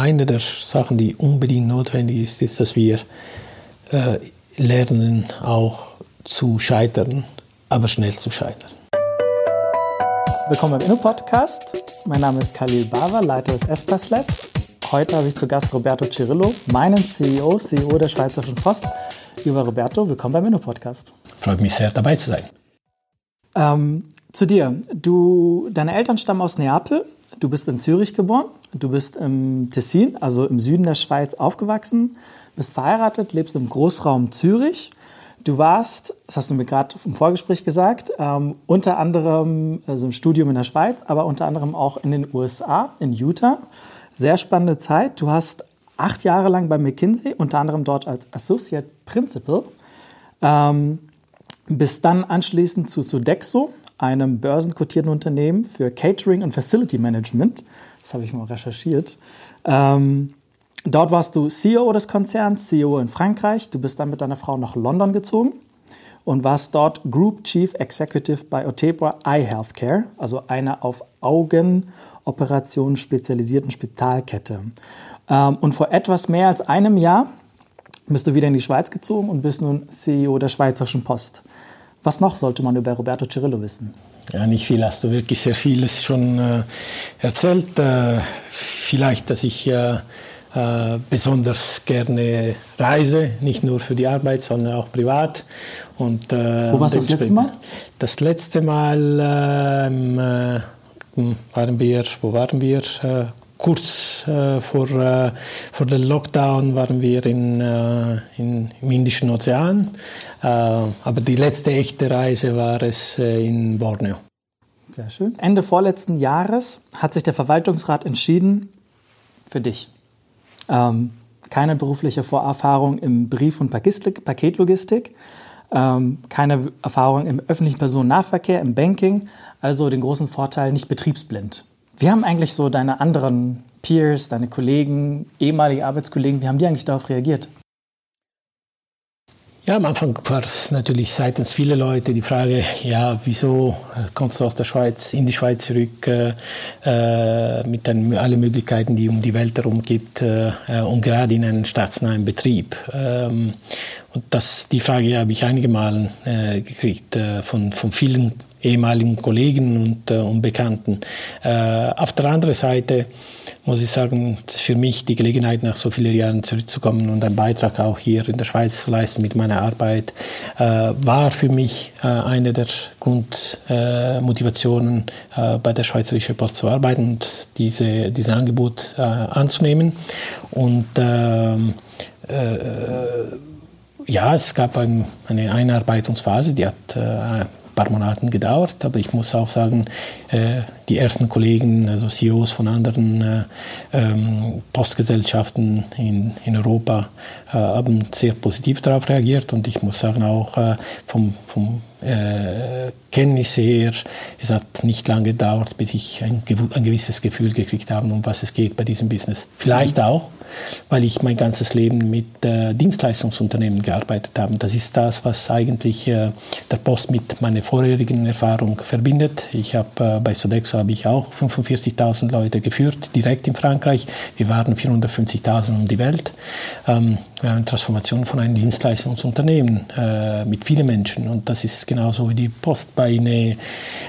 eine der Sachen, die unbedingt notwendig ist, ist, dass wir äh, lernen, auch zu scheitern, aber schnell zu scheitern. Willkommen beim Inno-Podcast. Mein Name ist Khalil Bava, Leiter des Espas Lab. Heute habe ich zu Gast Roberto Cirillo, meinen CEO, CEO der Schweizerischen Post. Lieber Roberto, willkommen beim Inno-Podcast. Freut mich sehr, dabei zu sein. Ähm, zu dir. Du, deine Eltern stammen aus Neapel. Du bist in Zürich geboren. Du bist im Tessin, also im Süden der Schweiz, aufgewachsen. Bist verheiratet, lebst im Großraum Zürich. Du warst, das hast du mir gerade im Vorgespräch gesagt, ähm, unter anderem also im Studium in der Schweiz, aber unter anderem auch in den USA, in Utah. Sehr spannende Zeit. Du hast acht Jahre lang bei McKinsey, unter anderem dort als Associate Principal, ähm, bist dann anschließend zu Sodexo, einem börsenkotierten Unternehmen für Catering und Facility Management. Das habe ich mal recherchiert. Ähm, dort warst du CEO des Konzerns, CEO in Frankreich. Du bist dann mit deiner Frau nach London gezogen und warst dort Group Chief Executive bei Otebra Eye Healthcare, also einer auf Augenoperationen spezialisierten Spitalkette. Ähm, und vor etwas mehr als einem Jahr bist du wieder in die Schweiz gezogen und bist nun CEO der Schweizerischen Post. Was noch sollte man über Roberto Cirillo wissen? Ja, nicht viel, hast du wirklich sehr vieles schon äh, erzählt. Äh, vielleicht, dass ich äh, äh besonders gerne reise, nicht nur für die Arbeit, sondern auch privat. Und, äh, Wo warst du das letzte Mal? Das letzte Mal ähm, äh, waren wir, wo waren wir? Kurz äh, vor, äh, vor dem Lockdown waren wir in, äh, in, im Indischen Ozean, äh, aber die letzte echte Reise war es äh, in Borneo. Sehr schön. Ende vorletzten Jahres hat sich der Verwaltungsrat entschieden für dich. Ähm, keine berufliche Vorerfahrung im Brief- und Paketlogistik, ähm, keine Erfahrung im öffentlichen Personennahverkehr, im Banking, also den großen Vorteil, nicht betriebsblind. Wie haben eigentlich so deine anderen Peers, deine Kollegen, ehemalige Arbeitskollegen, wie haben die eigentlich darauf reagiert? Ja, am Anfang war es natürlich seitens vieler Leute die Frage, ja, wieso kommst du aus der Schweiz in die Schweiz zurück äh, äh mit den, allen Möglichkeiten, die um die Welt herum gibt äh, äh, und gerade in einem staatsnahen Betrieb. Ähm, und das, die Frage habe ich einige Male äh, gekriegt äh, von, von vielen ehemaligen Kollegen und, äh, und Bekannten. Äh, auf der anderen Seite muss ich sagen, für mich die Gelegenheit, nach so vielen Jahren zurückzukommen und einen Beitrag auch hier in der Schweiz zu leisten mit meiner Arbeit, äh, war für mich äh, eine der Grundmotivationen, äh, bei der Schweizerischen Post zu arbeiten und diese, dieses Angebot äh, anzunehmen. Und ähm, ja, es gab ein, eine Einarbeitungsphase, die hat paar Monaten gedauert, aber ich muss auch sagen, äh, die ersten Kollegen, also CEOs von anderen äh, ähm, Postgesellschaften in, in Europa äh, haben sehr positiv darauf reagiert und ich muss sagen auch vom, vom äh, Kenntnis her, es hat nicht lange gedauert, bis ich ein, ein gewisses Gefühl gekriegt habe, um was es geht bei diesem Business. Vielleicht mhm. auch, weil ich mein ganzes Leben mit äh, Dienstleistungsunternehmen gearbeitet habe. Das ist das, was eigentlich äh, der Post mit meiner vorherigen Erfahrung verbindet. Ich habe äh, bei Sodexo habe ich auch 45.000 Leute geführt, direkt in Frankreich. Wir waren 450.000 um die Welt. Ähm, wir haben eine Transformation von einem Dienstleistungsunternehmen äh, mit vielen Menschen und das ist genauso wie die Post bei einer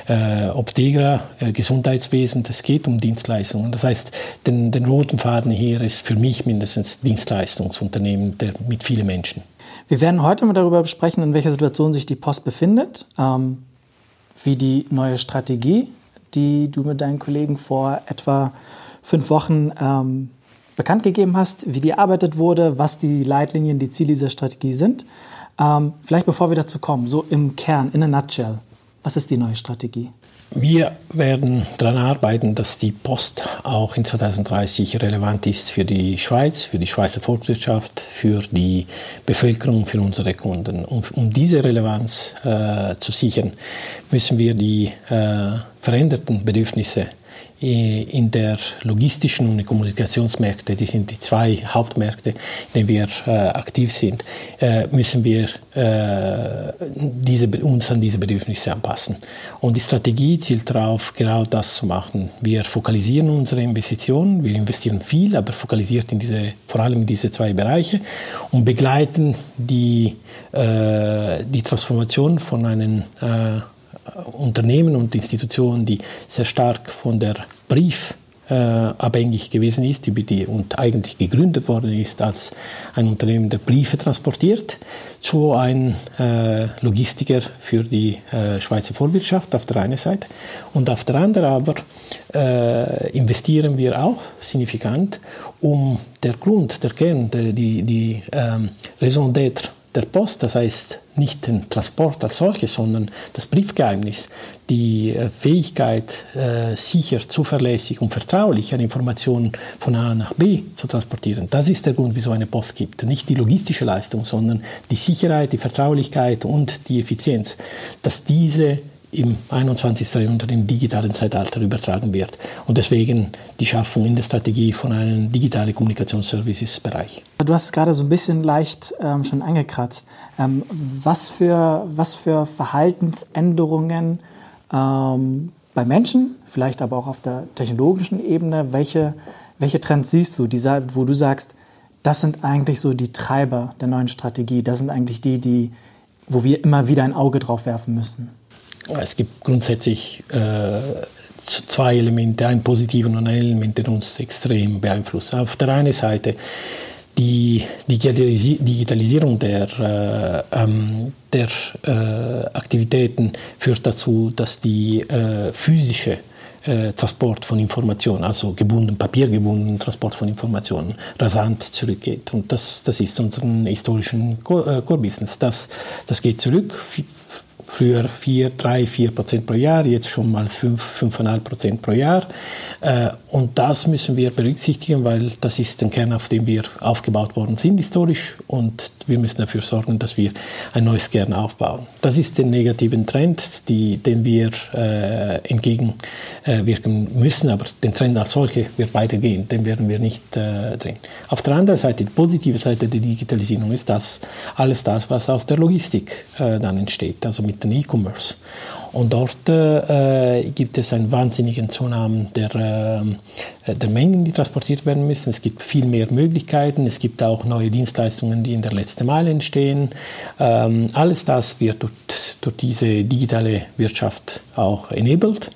äh, Optegra, äh, Gesundheitswesen. Es geht um Dienstleistungen. Das heißt, den, den roten Faden hier ist für mich mich mindestens Dienstleistungsunternehmen der, mit vielen Menschen. Wir werden heute mal darüber besprechen, in welcher Situation sich die Post befindet, ähm, wie die neue Strategie, die du mit deinen Kollegen vor etwa fünf Wochen ähm, bekannt gegeben hast, wie die erarbeitet wurde, was die Leitlinien, die Ziele dieser Strategie sind. Ähm, vielleicht bevor wir dazu kommen, so im Kern, in a nutshell, was ist die neue Strategie? Wir werden daran arbeiten, dass die Post auch in 2030 relevant ist für die Schweiz, für die Schweizer Volkswirtschaft, für die Bevölkerung, für unsere Kunden. Und um diese Relevanz äh, zu sichern, müssen wir die äh, veränderten Bedürfnisse in der logistischen und Kommunikationsmärkte, die sind die zwei Hauptmärkte, in denen wir äh, aktiv sind, äh, müssen wir äh, diese, uns an diese Bedürfnisse anpassen. Und die Strategie zielt darauf, genau das zu machen. Wir fokalisieren unsere Investitionen, wir investieren viel, aber fokalisiert in diese, vor allem in diese zwei Bereiche und begleiten die, äh, die Transformation von einem äh, Unternehmen und Institutionen, die sehr stark von der Brief äh, abhängig gewesen ist, die, die, und eigentlich gegründet worden ist als ein Unternehmen, der Briefe transportiert, zu einem äh, Logistiker für die äh, Schweizer Vorwirtschaft auf der einen Seite. Und auf der anderen aber äh, investieren wir auch signifikant, um der Grund, der Kern, der, die, die ähm, Raison d'être der Post, das heißt nicht den Transport als solches, sondern das Briefgeheimnis, die äh, Fähigkeit, äh, sicher, zuverlässig und vertraulich eine Information von A nach B zu transportieren. Das ist der Grund, wieso eine Post gibt. Nicht die logistische Leistung, sondern die Sicherheit, die Vertraulichkeit und die Effizienz. Dass diese im 21. Jahrhundert im digitalen Zeitalter übertragen wird. Und deswegen die Schaffung in der Strategie von einem digitalen Kommunikationsservices-Bereich. Du hast es gerade so ein bisschen leicht ähm, schon angekratzt. Ähm, was, für, was für Verhaltensänderungen ähm, bei Menschen, vielleicht aber auch auf der technologischen Ebene, welche, welche Trends siehst du, die, wo du sagst, das sind eigentlich so die Treiber der neuen Strategie, das sind eigentlich die, die, wo wir immer wieder ein Auge drauf werfen müssen? Es gibt grundsätzlich äh, zwei Elemente, ein positiven und ein Element, der uns extrem beeinflusst. Auf der einen Seite die Digitalisierung der, äh, ähm, der äh, Aktivitäten führt dazu, dass die äh, physische äh, Transport von Informationen, also gebunden, papiergebunden Transport von Informationen, rasant zurückgeht. Und das, das ist unser historischen äh, Core-Business. Das, das geht zurück früher 4, 3, 4 Prozent pro Jahr, jetzt schon mal 5, 5,5 Prozent pro Jahr. Äh, und das müssen wir berücksichtigen, weil das ist der Kern, auf dem wir aufgebaut worden sind historisch und wir müssen dafür sorgen, dass wir ein neues Kern aufbauen. Das ist der negativen Trend, die, den wir äh, entgegenwirken äh, müssen, aber den Trend als solche wird weitergehen, den werden wir nicht äh, drehen. Auf der anderen Seite, die positive Seite der Digitalisierung ist das, alles das, was aus der Logistik äh, dann entsteht, also mit den E-Commerce. Und dort äh, gibt es einen wahnsinnigen Zunahmen der, äh, der Mengen, die transportiert werden müssen. Es gibt viel mehr Möglichkeiten. Es gibt auch neue Dienstleistungen, die in der letzten Meile entstehen. Ähm, alles das wird durch, durch diese digitale Wirtschaft auch enabled.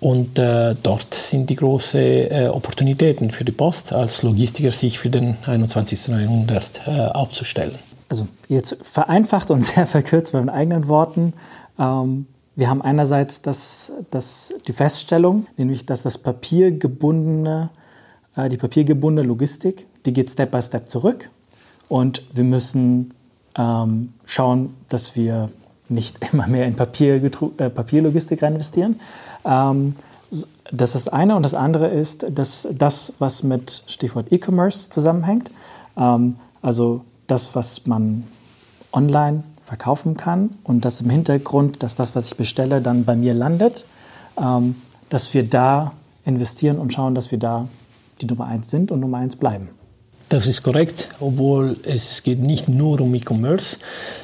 Und äh, dort sind die großen äh, Opportunitäten für die Post als Logistiker, sich für den 21. Jahrhundert äh, aufzustellen. Also jetzt vereinfacht und sehr verkürzt mit meinen eigenen Worten. Ähm, wir haben einerseits das, das, die Feststellung, nämlich dass das papiergebundene, äh, die papiergebundene Logistik, die geht Step by Step zurück. Und wir müssen ähm, schauen, dass wir nicht immer mehr in Papier, äh, Papierlogistik rein investieren. Ähm, das ist das eine. Und das andere ist, dass das, was mit Stichwort E-Commerce zusammenhängt, ähm, also das, was man online verkaufen kann und das im Hintergrund, dass das, was ich bestelle, dann bei mir landet, ähm, dass wir da investieren und schauen, dass wir da die Nummer eins sind und Nummer eins bleiben. Das ist korrekt, obwohl es geht nicht nur um E-Commerce,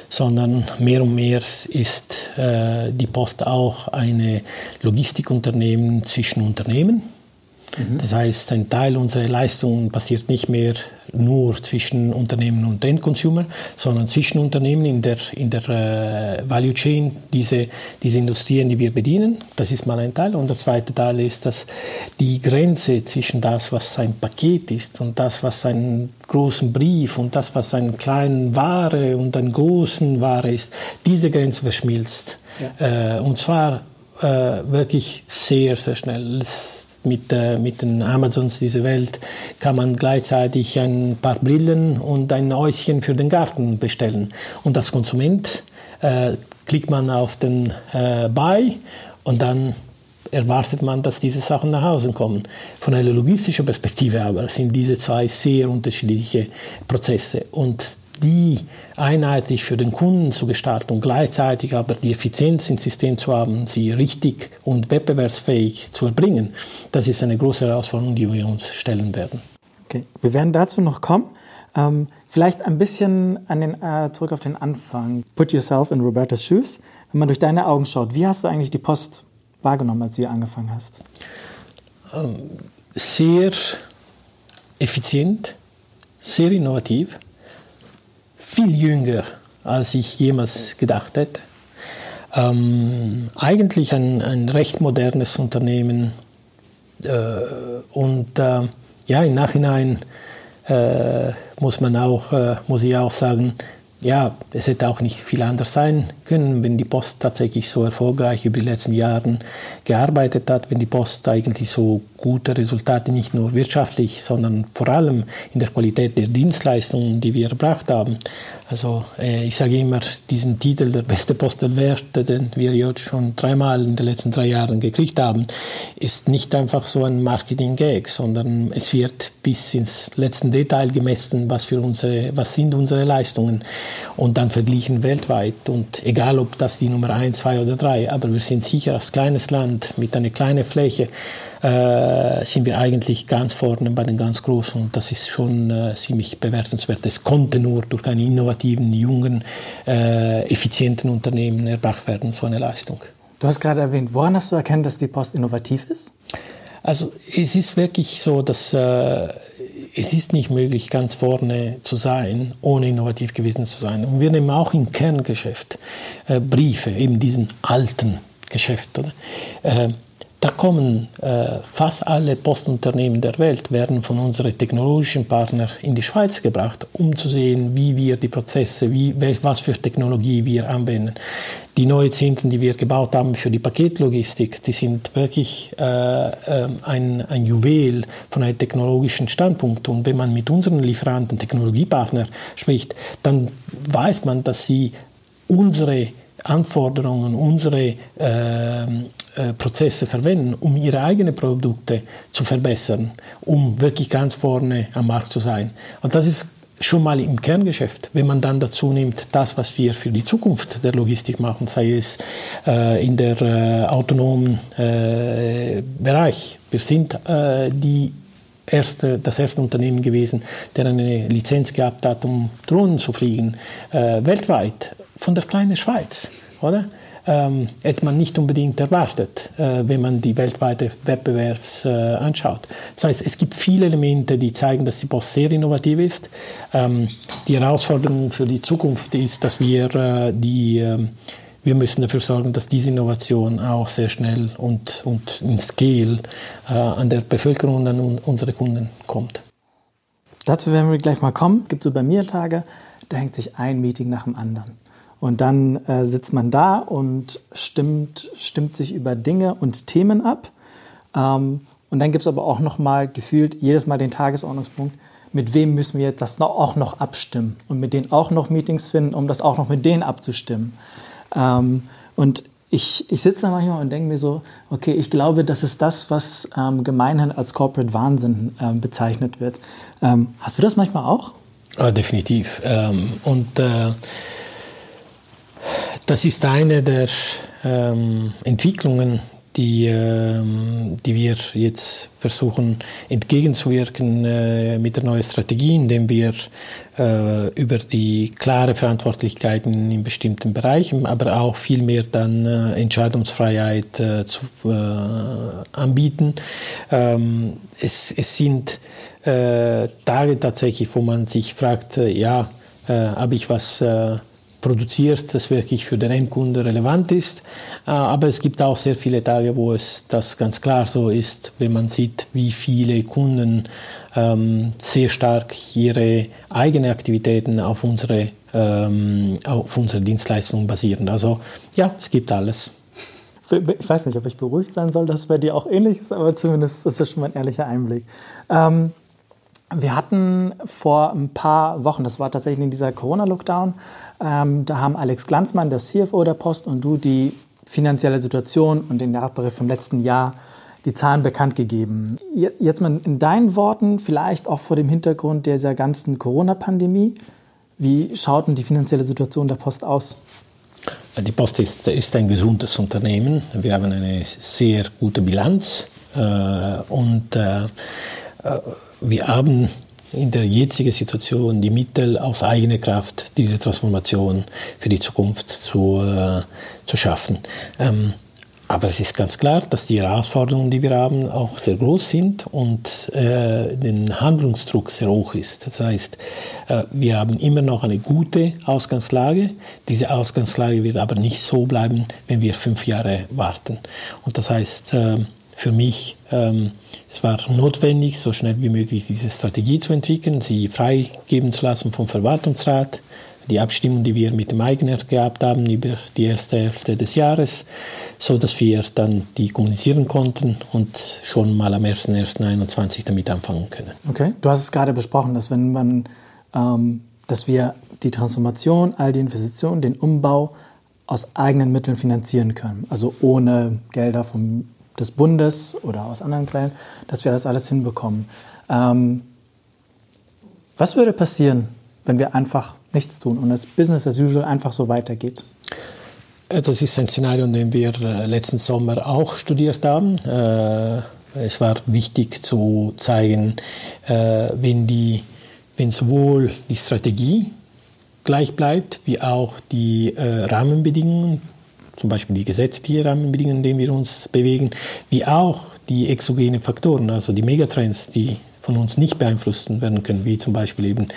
sondern mehr und mehr ist äh, die Post auch ein Logistikunternehmen zwischen Unternehmen. Mhm. Das heißt, ein Teil unserer Leistungen passiert nicht mehr nur zwischen Unternehmen und Endconsumer, sondern zwischen Unternehmen in der, in der äh, Value Chain, diese, diese Industrien, die wir bedienen. Das ist mal ein Teil. Und der zweite Teil ist, dass die Grenze zwischen das, was ein Paket ist und das, was ein großen Brief und das, was ein kleinen Ware und einen großen Ware ist, diese Grenze verschmilzt. Ja. Äh, und zwar äh, wirklich sehr, sehr schnell. Das, mit, äh, mit den Amazons dieser Welt kann man gleichzeitig ein paar Brillen und ein Häuschen für den Garten bestellen. Und als Konsument äh, klickt man auf den äh, Buy und dann erwartet man, dass diese Sachen nach Hause kommen. Von einer logistischen Perspektive aber sind diese zwei sehr unterschiedliche Prozesse. Und die einheitlich für den Kunden zu gestalten und gleichzeitig aber die Effizienz ins System zu haben, sie richtig und wettbewerbsfähig zu erbringen, das ist eine große Herausforderung, die wir uns stellen werden. Okay, wir werden dazu noch kommen. Ähm, vielleicht ein bisschen an den, äh, zurück auf den Anfang. Put yourself in Robertas shoes. Wenn man durch deine Augen schaut, wie hast du eigentlich die Post wahrgenommen, als du hier angefangen hast? Ähm, sehr effizient, sehr innovativ, viel jünger, als ich jemals gedacht hätte. Ähm, eigentlich ein, ein recht modernes Unternehmen äh, und äh, ja, im Nachhinein äh, muss man auch, äh, muss ich auch sagen, ja, es hätte auch nicht viel anders sein können, wenn die Post tatsächlich so erfolgreich über die letzten Jahre gearbeitet hat, wenn die Post eigentlich so gute Resultate nicht nur wirtschaftlich, sondern vor allem in der Qualität der Dienstleistungen, die wir erbracht haben. Also äh, ich sage immer, diesen Titel der beste Post den wir jetzt schon dreimal in den letzten drei Jahren gekriegt haben, ist nicht einfach so ein Marketing-Gag, sondern es wird bis ins letzte Detail gemessen, was, für unsere, was sind unsere Leistungen und dann verglichen weltweit. Und egal, ob das die Nummer eins, zwei oder drei, aber wir sind sicher als kleines Land mit einer kleinen Fläche, äh, sind wir eigentlich ganz vorne bei den ganz Großen und das ist schon äh, ziemlich bewertenswert. Es konnte nur durch einen innovativen, jungen, äh, effizienten Unternehmen erbracht werden, so eine Leistung. Du hast gerade erwähnt, woran hast du erkannt, dass die Post innovativ ist? Also es ist wirklich so, dass äh, es ist nicht möglich, ganz vorne zu sein, ohne innovativ gewesen zu sein. Und wir nehmen auch im Kerngeschäft äh, Briefe, eben diesen alten Geschäft. Oder? Äh, da kommen äh, fast alle Postunternehmen der Welt, werden von unseren technologischen Partnern in die Schweiz gebracht, um zu sehen, wie wir die Prozesse, wie, was für Technologie wir anwenden. Die neuen Zinken, die wir gebaut haben für die Paketlogistik, die sind wirklich äh, äh, ein, ein Juwel von einem technologischen Standpunkt. Und wenn man mit unseren Lieferanten, Technologiepartnern spricht, dann weiß man, dass sie unsere Anforderungen, unsere äh, äh, Prozesse verwenden, um ihre eigenen Produkte zu verbessern, um wirklich ganz vorne am Markt zu sein. Und das ist schon mal im Kerngeschäft. Wenn man dann dazu nimmt, das, was wir für die Zukunft der Logistik machen, sei es äh, in der äh, autonomen äh, Bereich. Wir sind äh, die erste, das erste Unternehmen gewesen, der eine Lizenz gehabt hat, um Drohnen zu fliegen, äh, weltweit, von der kleinen Schweiz, oder? ähm, hätte man nicht unbedingt erwartet, äh, wenn man die weltweite Wettbewerbs äh, anschaut. Das heißt, es gibt viele Elemente, die zeigen, dass die Post sehr innovativ ist. Ähm, die Herausforderung für die Zukunft ist, dass wir äh, die ähm, wir müssen dafür sorgen, dass diese Innovation auch sehr schnell und, und in Scale äh, an der Bevölkerung und an unsere Kunden kommt. Dazu werden wir gleich mal kommen. Es gibt so bei mir Tage, da hängt sich ein Meeting nach dem anderen. Und dann äh, sitzt man da und stimmt, stimmt sich über Dinge und Themen ab. Ähm, und dann gibt es aber auch noch mal gefühlt jedes Mal den Tagesordnungspunkt, mit wem müssen wir das auch noch abstimmen und mit denen auch noch Meetings finden, um das auch noch mit denen abzustimmen. Ähm, und ich, ich sitze da manchmal und denke mir so, okay, ich glaube, das ist das, was ähm, gemeinhin als Corporate Wahnsinn ähm, bezeichnet wird. Ähm, hast du das manchmal auch? Ah, definitiv. Ähm, und äh das ist eine der ähm, Entwicklungen, die, ähm, die wir jetzt versuchen entgegenzuwirken äh, mit der neuen Strategie, indem wir äh, über die klare Verantwortlichkeiten in bestimmten Bereichen, aber auch viel mehr dann äh, Entscheidungsfreiheit äh, zu, äh, anbieten. Ähm, es, es sind äh, Tage tatsächlich, wo man sich fragt, ja, habe ich was produziert, das wirklich für den Endkunden relevant ist. Äh, aber es gibt auch sehr viele Tage, wo es das ganz klar so ist, wenn man sieht, wie viele Kunden ähm, sehr stark ihre eigenen Aktivitäten auf unsere, ähm, auf unsere Dienstleistungen basieren. Also ja, es gibt alles. Ich weiß nicht, ob ich beruhigt sein soll, dass es bei dir auch ähnlich ist, aber zumindest das ist schon mal ein ehrlicher Einblick. Ähm, wir hatten vor ein paar Wochen, das war tatsächlich in dieser Corona-Lockdown, ähm, da haben Alex Glanzmann, der CFO der Post, und du die finanzielle Situation und den Jahresbericht vom letzten Jahr die Zahlen bekannt gegeben. Jetzt mal in deinen Worten, vielleicht auch vor dem Hintergrund dieser ganzen Corona-Pandemie, Wie schaut denn die finanzielle Situation der Post aus? Die Post ist, ist ein gesundes Unternehmen. Wir haben eine sehr gute Bilanz äh, und äh, wir haben in der jetzigen Situation die Mittel aus eigener Kraft, diese Transformation für die Zukunft zu, äh, zu schaffen. Ähm, aber es ist ganz klar, dass die Herausforderungen, die wir haben, auch sehr groß sind und äh, der Handlungsdruck sehr hoch ist. Das heißt, äh, wir haben immer noch eine gute Ausgangslage. Diese Ausgangslage wird aber nicht so bleiben, wenn wir fünf Jahre warten. Und das heißt, äh, für mich, ähm, es war notwendig, so schnell wie möglich diese Strategie zu entwickeln, sie freigeben zu lassen vom Verwaltungsrat. Die Abstimmung, die wir mit dem Eigner gehabt haben über die erste Hälfte des Jahres, so dass wir dann die kommunizieren konnten und schon mal am 1.1.21 damit anfangen können. Okay, du hast es gerade besprochen, dass wenn man, ähm, dass wir die Transformation, all die Investitionen, den Umbau aus eigenen Mitteln finanzieren können, also ohne Gelder vom des Bundes oder aus anderen Quellen, dass wir das alles hinbekommen. Ähm, was würde passieren, wenn wir einfach nichts tun und das Business as usual einfach so weitergeht? Äh, das ist ein Szenario, in dem wir äh, letzten Sommer auch studiert haben. Äh, es war wichtig zu zeigen, wenn, die, wenn sowohl die Strategie gleich bleibt, wie auch die Rahmenbedingungen zum Beispiel die gesetzlichen Rahmenbedingungen, in denen wir uns bewegen, wie auch die exogenen Faktoren, also die Megatrends, die von uns nicht beeinflusst werden können, wie zum Beispiel eben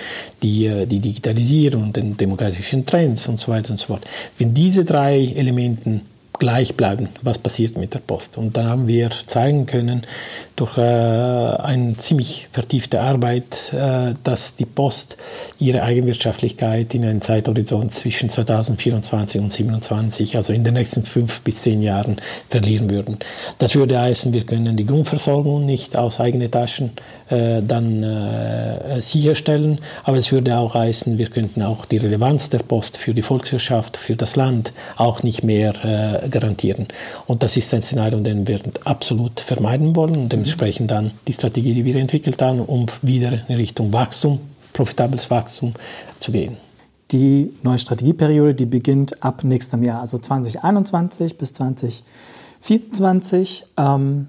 die, äh, die Digitalisierung, den demografischen Trends und so weiter und so fort. Wenn diese drei Elemente gleich bleiben, was passiert mit der Post. Und dann haben wir zeigen können, durch äh, eine ziemlich vertiefte Arbeit, äh, dass die Post ihre Eigenwirtschaftlichkeit in einem Zeithorizont zwischen 2024 und 2027, also in den nächsten fünf bis zehn Jahren, verlieren würden. Das würde heißen, wir können die Grundversorgung nicht aus eigenen Taschen äh, dann äh, sicherstellen, aber es würde auch heißen, wir könnten auch die Relevanz der Post für die Volkswirtschaft, für das Land auch nicht mehr äh, garantieren. Und das ist ein Szenario, den wir absolut vermeiden wollen und dementsprechend dann die Strategie, die wir entwickelt haben, um wieder in Richtung Wachstum, profitables Wachstum zu gehen. Die neue Strategieperiode, die beginnt ab nächstem Jahr, also 2021 bis 2024. Ähm,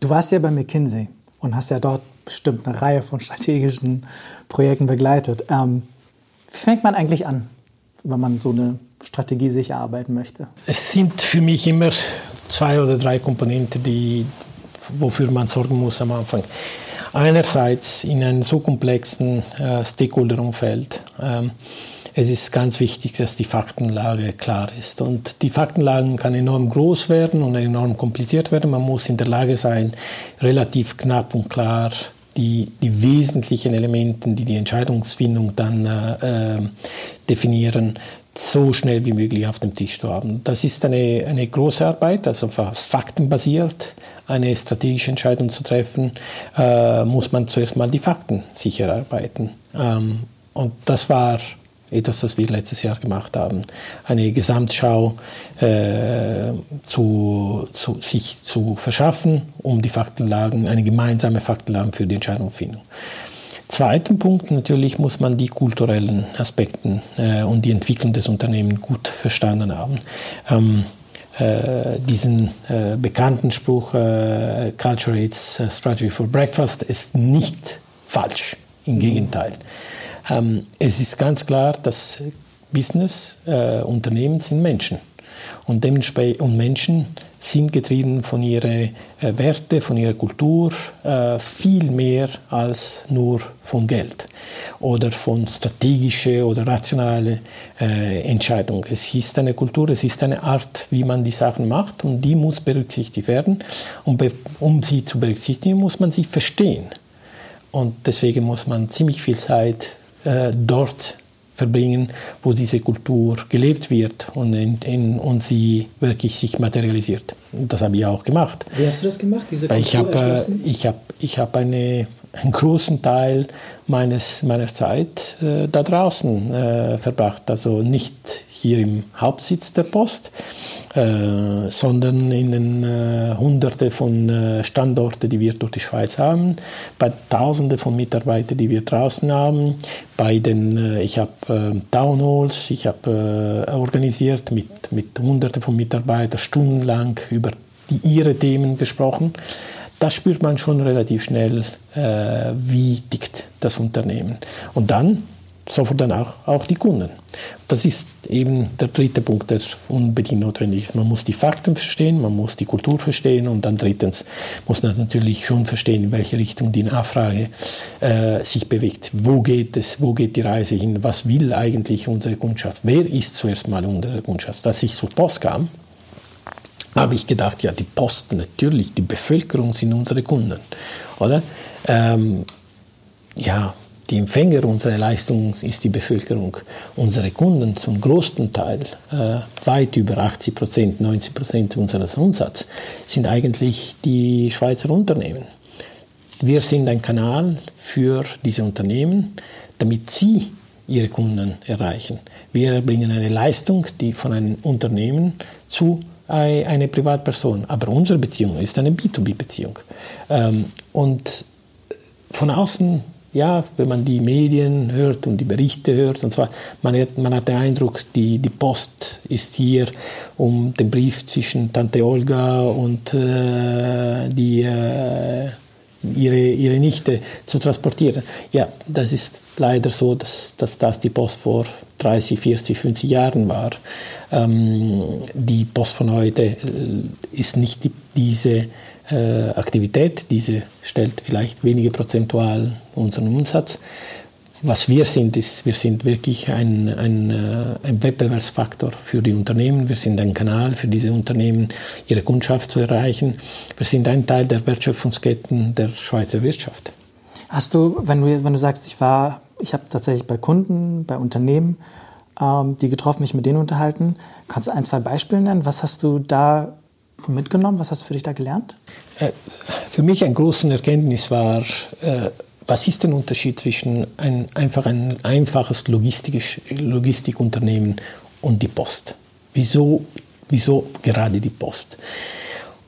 du warst ja bei McKinsey und hast ja dort bestimmt eine Reihe von strategischen Projekten begleitet. Ähm, wie fängt man eigentlich an, wenn man so eine Strategie sich erarbeiten möchte? Es sind für mich immer zwei oder drei Komponenten, die, wofür man sorgen muss am Anfang. Einerseits in einem so komplexen äh, Stakeholder-Umfeld. Ähm, es ist ganz wichtig, dass die Faktenlage klar ist. Und die Faktenlage kann enorm groß werden und enorm kompliziert werden. Man muss in der Lage sein, relativ knapp und klar die, die wesentlichen Elemente, die die Entscheidungsfindung dann äh, definieren, so schnell wie möglich auf dem Tisch zu haben. Das ist eine, eine große Arbeit, also faktenbasiert eine strategische Entscheidung zu treffen, äh, muss man zuerst mal die Fakten sicher arbeiten. Ähm, und das war etwas, das wir letztes Jahr gemacht haben. Eine Gesamtschau äh, zu, zu, sich zu verschaffen, um die Faktenlagen, eine gemeinsame Faktenlage für die Entscheidungsfindung. Zweiten Punkt, natürlich muss man die kulturellen Aspekte äh, und die Entwicklung des Unternehmens gut verstanden haben. Ähm, äh, diesen äh, bekannten Spruch, äh, Culture Eats Strategy for Breakfast, ist nicht falsch, im Gegenteil. Ähm, es ist ganz klar, dass Business, äh, Unternehmen sind Menschen. Und, und Menschen sind getrieben von ihren äh, Werten, von ihrer Kultur, äh, viel mehr als nur von Geld oder von strategischen oder rationalen äh, Entscheidungen. Es ist eine Kultur, es ist eine Art, wie man die Sachen macht und die muss berücksichtigt werden. Und um sie zu berücksichtigen, muss man sie verstehen. Und deswegen muss man ziemlich viel Zeit dort verbringen, wo diese Kultur gelebt wird und, in, in, und sie wirklich sich materialisiert. Das habe ich auch gemacht. Wie hast du das gemacht, diese Kultur Ich habe ich hab, ich hab eine, einen großen Teil meines, meiner Zeit äh, da draußen äh, verbracht. Also nicht hier im Hauptsitz der Post, äh, sondern in den äh, Hunderte von äh, Standorten, die wir durch die Schweiz haben, bei Tausenden von Mitarbeitern, die wir draußen haben, bei den, äh, ich habe äh, Townhalls, ich habe äh, organisiert mit, mit Hunderten von Mitarbeitern stundenlang über die, ihre Themen gesprochen da spürt man schon relativ schnell, äh, wie tickt das Unternehmen. Und dann sofort dann auch, die Kunden. Das ist eben der dritte Punkt, der unbedingt notwendig ist. Man muss die Fakten verstehen, man muss die Kultur verstehen und dann drittens muss man natürlich schon verstehen, in welche Richtung die Nachfrage äh, sich bewegt. Wo geht es, wo geht die Reise hin, was will eigentlich unsere Kundschaft, wer ist zuerst mal unsere Kundschaft. Als ich zur Post kam, habe ich gedacht, ja, die Post natürlich, die Bevölkerung sind unsere Kunden, oder? Ähm, ja, die Empfänger unserer Leistung ist die Bevölkerung. Unsere Kunden zum größten Teil, äh, weit über 80 Prozent, 90 Prozent unseres Umsatzes, sind eigentlich die Schweizer Unternehmen. Wir sind ein Kanal für diese Unternehmen, damit sie ihre Kunden erreichen. Wir bringen eine Leistung, die von einem Unternehmen zu eine Privatperson. Aber unsere Beziehung ist eine B2B-Beziehung. Ähm, und von außen, ja, wenn man die Medien hört und die Berichte hört und zwar, man hat, man hat den Eindruck, die, die Post ist hier, um den Brief zwischen Tante Olga und äh, die, äh, ihre, ihre Nichte zu transportieren. Ja, das ist leider so, dass, dass das die Post vor 30, 40, 50 Jahren war. Ähm, die Post von heute äh, ist nicht die, diese äh, Aktivität, diese stellt vielleicht wenige prozentual unseren Umsatz. Was wir sind, ist, wir sind wirklich ein, ein, äh, ein Wettbewerbsfaktor für die Unternehmen. Wir sind ein Kanal für diese Unternehmen, ihre Kundschaft zu erreichen. Wir sind ein Teil der Wertschöpfungsketten der Schweizer Wirtschaft. Hast du, wenn du, wenn du sagst, ich war ich habe tatsächlich bei Kunden, bei Unternehmen, ähm, die getroffen, mich mit denen unterhalten. Kannst du ein, zwei Beispiele nennen? Was hast du da mitgenommen? Was hast du für dich da gelernt? Äh, für mich ein großes Erkenntnis war, äh, was ist der Unterschied zwischen ein, einfach ein einfaches Logistikunternehmen und die Post? Wieso, wieso gerade die Post?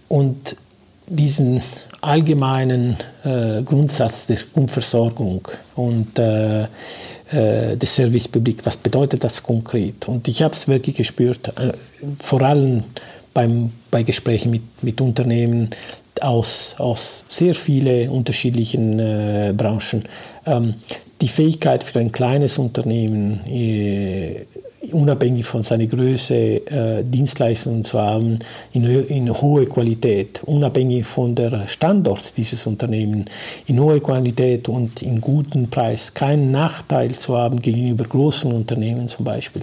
Und diesen allgemeinen äh, Grundsatz der Grundversorgung und äh, äh, des Service Public, was bedeutet das konkret? Und ich habe es wirklich gespürt, äh, vor allem beim, bei Gesprächen mit, mit Unternehmen aus, aus sehr vielen unterschiedlichen äh, Branchen. Ähm, die Fähigkeit für ein kleines Unternehmen, äh, unabhängig von seiner Größe äh, Dienstleistungen zu haben in, in hohe Qualität, unabhängig von der Standort dieses Unternehmens, in hohe Qualität und in guten Preis, keinen Nachteil zu haben gegenüber großen Unternehmen zum Beispiel,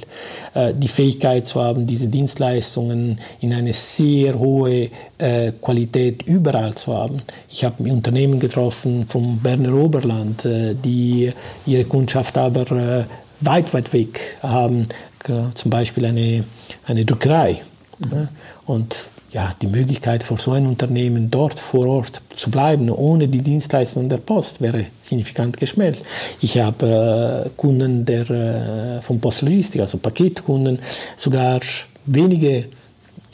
äh, die Fähigkeit zu haben, diese Dienstleistungen in eine sehr hohe äh, Qualität überall zu haben. Ich habe Unternehmen getroffen vom Berner Oberland, äh, die ihre Kundschaft aber äh, weit, weit weg haben, zum Beispiel eine, eine Druckerei. Mhm. Und ja, die Möglichkeit für so ein Unternehmen dort vor Ort zu bleiben, ohne die Dienstleistung der Post, wäre signifikant geschmelzt. Ich habe äh, Kunden der, äh, von Postlogistik, also Paketkunden, sogar wenige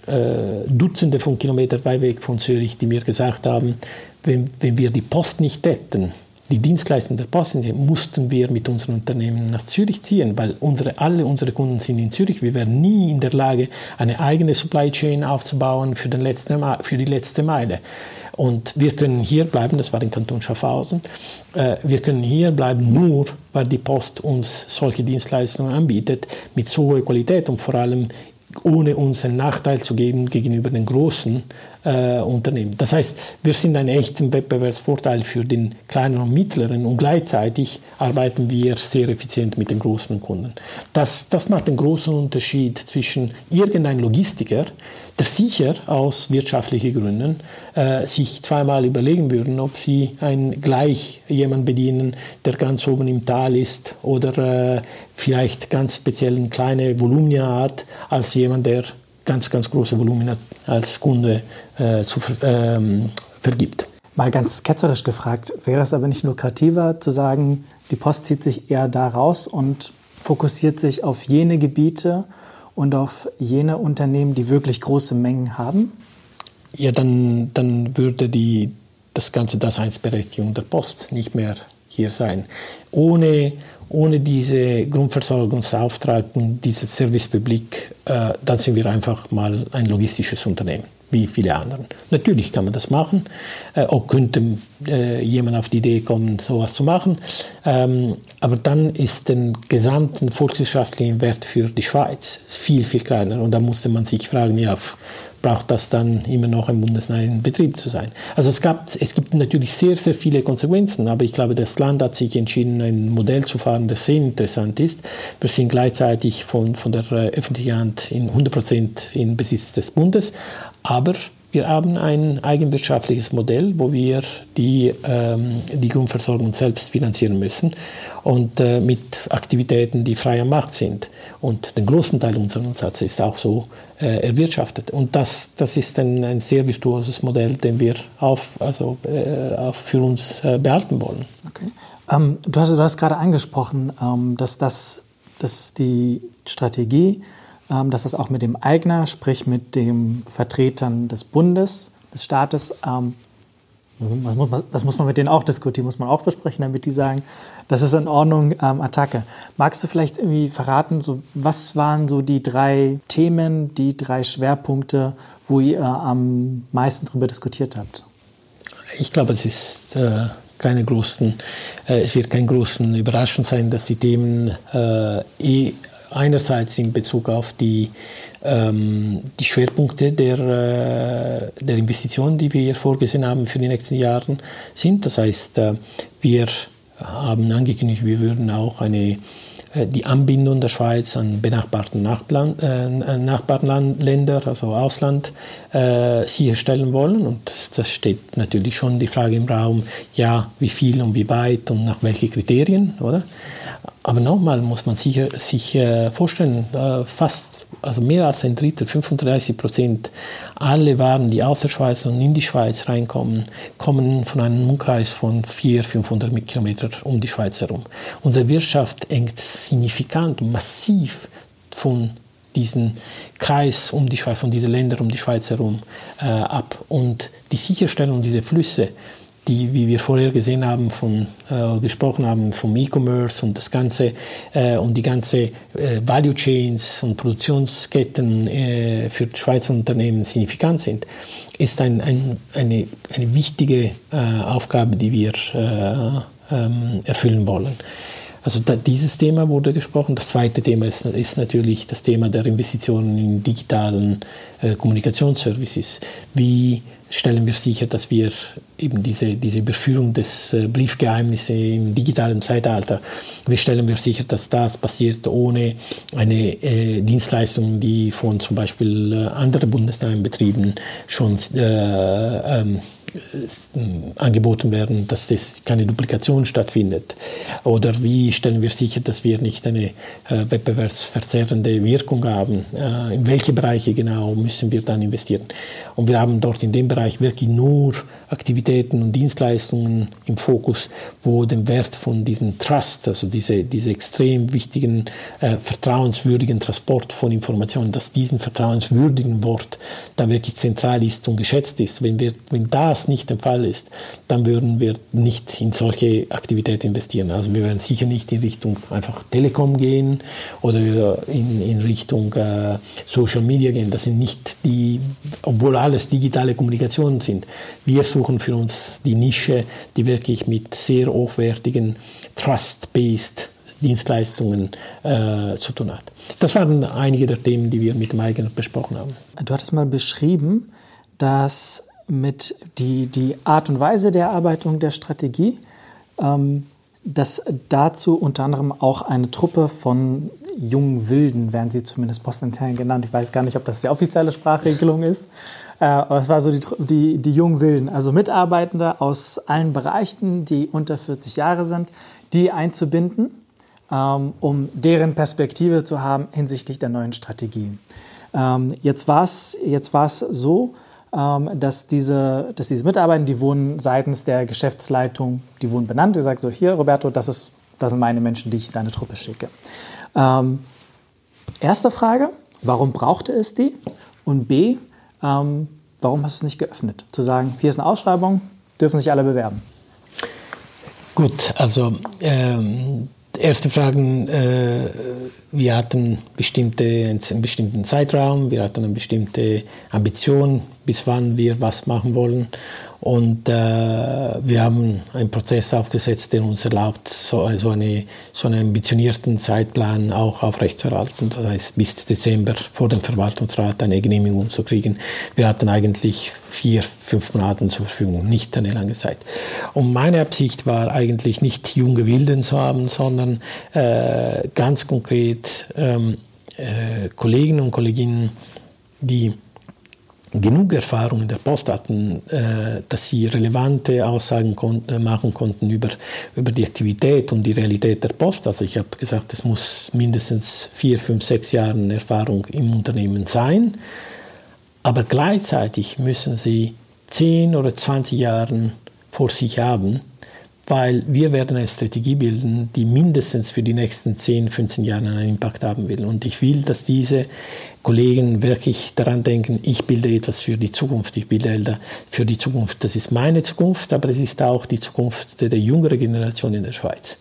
äh, Dutzende von Kilometern weit weg von Zürich, die mir gesagt haben, wenn, wenn wir die Post nicht hätten, die Dienstleistung der Post mussten wir mit unseren Unternehmen nach Zürich ziehen, weil unsere, alle unsere Kunden sind in Zürich. Wir wären nie in der Lage, eine eigene Supply Chain aufzubauen für, den letzten, für die letzte Meile. Und wir können hier bleiben, das war in Kanton Schaffhausen, äh, wir können hier bleiben nur, weil die Post uns solche Dienstleistungen anbietet, mit so hoher Qualität und vor allem ohne uns einen Nachteil zu geben gegenüber den großen äh, Unternehmen. Das heißt, wir sind ein echter Wettbewerbsvorteil für den kleinen und mittleren und gleichzeitig arbeiten wir sehr effizient mit den großen Kunden. Das, das macht einen großen Unterschied zwischen irgendeinem Logistiker, der sicher aus wirtschaftlichen Gründen äh, sich zweimal überlegen würden, ob sie ein, gleich jemanden bedienen, der ganz oben im Tal ist oder äh, vielleicht ganz speziell eine kleine Volumina hat, als jemand, der ganz, ganz große Volumina als Kunde äh, zu, ähm, vergibt. Mal ganz ketzerisch gefragt, wäre es aber nicht lukrativer zu sagen, die Post zieht sich eher da raus und fokussiert sich auf jene Gebiete und auf jene Unternehmen, die wirklich große Mengen haben? Ja, dann, dann würde die, das ganze Daseinsberechtigung der Post nicht mehr hier sein. Ohne, ohne diese Grundversorgungsauftrag und dieses Service Public, äh, dann sind wir einfach mal ein logistisches Unternehmen wie viele anderen. Natürlich kann man das machen, äh, auch könnte äh, jemand auf die Idee kommen, sowas zu machen, ähm, aber dann ist der gesamte volkswirtschaftliche Wert für die Schweiz viel, viel kleiner. Und da musste man sich fragen, ja, braucht das dann immer noch ein bundesneuen Betrieb zu sein. Also es, gab, es gibt natürlich sehr, sehr viele Konsequenzen, aber ich glaube, das Land hat sich entschieden, ein Modell zu fahren, das sehr interessant ist. Wir sind gleichzeitig von, von der äh, öffentlichen Hand in 100 Prozent in Besitz des Bundes, aber wir haben ein eigenwirtschaftliches Modell, wo wir die, ähm, die Grundversorgung selbst finanzieren müssen und äh, mit Aktivitäten, die frei am Markt sind. Und den großen Teil unseres Umsatzes ist auch so äh, erwirtschaftet. Und das, das ist ein, ein sehr virtuoses Modell, den wir auf, also, äh, auf für uns äh, behalten wollen. Okay. Ähm, du, hast, du hast gerade angesprochen, ähm, dass, das, dass die Strategie dass das auch mit dem Eigner, sprich mit den Vertretern des Bundes, des Staates, ähm, das muss, man, das muss man mit denen auch diskutieren, muss man auch besprechen, damit die sagen, das ist in Ordnung, ähm, Attacke. Magst du vielleicht irgendwie verraten, so, was waren so die drei Themen, die drei Schwerpunkte, wo ihr am meisten darüber diskutiert habt? Ich glaube, es ist äh, keine großen, äh, es wird keine großen Überraschung sein, dass die Themen äh, eh einerseits in Bezug auf die, ähm, die Schwerpunkte der, äh, der Investitionen, die wir vorgesehen haben für die nächsten Jahre sind. Das heißt, äh, wir haben angekündigt, wir würden auch eine die Anbindung der Schweiz an benachbarten Nachbarn, äh, Nachbarländer, also Ausland, äh, sicherstellen wollen. Und das steht natürlich schon die Frage im Raum, ja, wie viel und wie weit und nach welchen Kriterien, oder? Aber nochmal muss man sich, sich äh, vorstellen, äh, fast also mehr als ein Drittel, 35 Prozent, alle Waren, die aus der Schweiz und in die Schweiz reinkommen, kommen von einem Umkreis von 400, 500 Kilometern um die Schweiz herum. Unsere Wirtschaft hängt signifikant massiv von diesen Kreis um die Schweiz, von diesen Ländern um die Schweiz herum äh, ab. Und die Sicherstellung dieser Flüsse, die, wie wir vorher gesehen haben, von, äh, gesprochen haben, vom E-Commerce und das Ganze äh, und die ganze äh, Value Chains und Produktionsketten äh, für Schweizer Unternehmen signifikant sind, ist ein, ein, eine, eine wichtige äh, Aufgabe, die wir äh, ähm, erfüllen wollen. Also da, dieses Thema wurde gesprochen. Das zweite Thema ist, ist natürlich das Thema der Investitionen in digitalen Kommunikationsservices. Wie stellen wir sicher, dass wir eben diese, diese Überführung des äh, Briefgeheimnisses im digitalen Zeitalter, wie stellen wir sicher, dass das passiert ohne eine äh, Dienstleistung, die von zum Beispiel äh, anderen Bundesländern betrieben schon äh, ähm, äh, angeboten werden, dass das keine Duplikation stattfindet? Oder wie stellen wir sicher, dass wir nicht eine äh, wettbewerbsverzerrende Wirkung haben? Äh, in welche Bereiche genau müssen wir dann investieren? Und wir haben dort in dem Bereich wirklich nur Aktivitäten und Dienstleistungen im Fokus, wo den Wert von diesem Trust, also diese, diese extrem wichtigen, äh, vertrauenswürdigen Transport von Informationen, dass diesen vertrauenswürdigen Wort da wirklich zentral ist und geschätzt ist. Wenn, wir, wenn das nicht der Fall ist, dann würden wir nicht in solche Aktivitäten investieren. Also wir werden sicher nicht in Richtung einfach Telekom gehen oder in, in Richtung äh, Social Media gehen. Das sind nicht die, obwohl alles digitale Kommunikation sind. Wir suchen für uns die Nische, die wirklich mit sehr hochwertigen, trust-based Dienstleistungen äh, zu tun hat. Das waren einige der Themen, die wir mit dem Eigner besprochen haben. Du hattest mal beschrieben, dass mit die, die Art und Weise der Erarbeitung der Strategie, ähm, dass dazu unter anderem auch eine Truppe von jungen Wilden, werden sie zumindest postintern genannt. Ich weiß gar nicht, ob das die offizielle Sprachregelung ist. Äh, aber es war so die, die, die jungen Wilden, also Mitarbeitende aus allen Bereichen, die unter 40 Jahre sind, die einzubinden, ähm, um deren Perspektive zu haben hinsichtlich der neuen Strategie. Ähm, jetzt war es jetzt so, dass, diese, dass diese Mitarbeiter, die wurden seitens der Geschäftsleitung, die wurden benannt, gesagt, so hier Roberto, das, ist, das sind meine Menschen, die ich in deine Truppe schicke. Ähm, erste Frage, warum brauchte es die? Und B, ähm, warum hast du es nicht geöffnet? Zu sagen, hier ist eine Ausschreibung, dürfen sich alle bewerben. Gut, also ähm, erste Fragen, äh, wir hatten bestimmte, einen bestimmten Zeitraum, wir hatten eine bestimmte Ambition, bis wann wir was machen wollen. Und äh, wir haben einen Prozess aufgesetzt, der uns erlaubt, so also eine, so einen ambitionierten Zeitplan auch aufrechtzuerhalten. Das heißt, bis Dezember vor dem Verwaltungsrat eine Genehmigung zu kriegen. Wir hatten eigentlich vier, fünf Monate zur Verfügung, nicht eine lange Zeit. Und meine Absicht war eigentlich nicht junge Wilden zu haben, sondern äh, ganz konkret ähm, äh, Kollegen und Kolleginnen, die genug Erfahrung in der Post hatten, äh, dass sie relevante Aussagen konnten, äh, machen konnten über, über die Aktivität und die Realität der Post. Also ich habe gesagt, es muss mindestens vier, fünf, sechs Jahre Erfahrung im Unternehmen sein, aber gleichzeitig müssen sie zehn oder zwanzig Jahre vor sich haben, weil wir werden eine Strategie bilden, die mindestens für die nächsten 10, 15 Jahre einen Impact haben will. Und ich will, dass diese Kollegen wirklich daran denken, ich bilde etwas für die Zukunft, ich bilde für die Zukunft. Das ist meine Zukunft, aber es ist auch die Zukunft der, der jüngeren Generation in der Schweiz.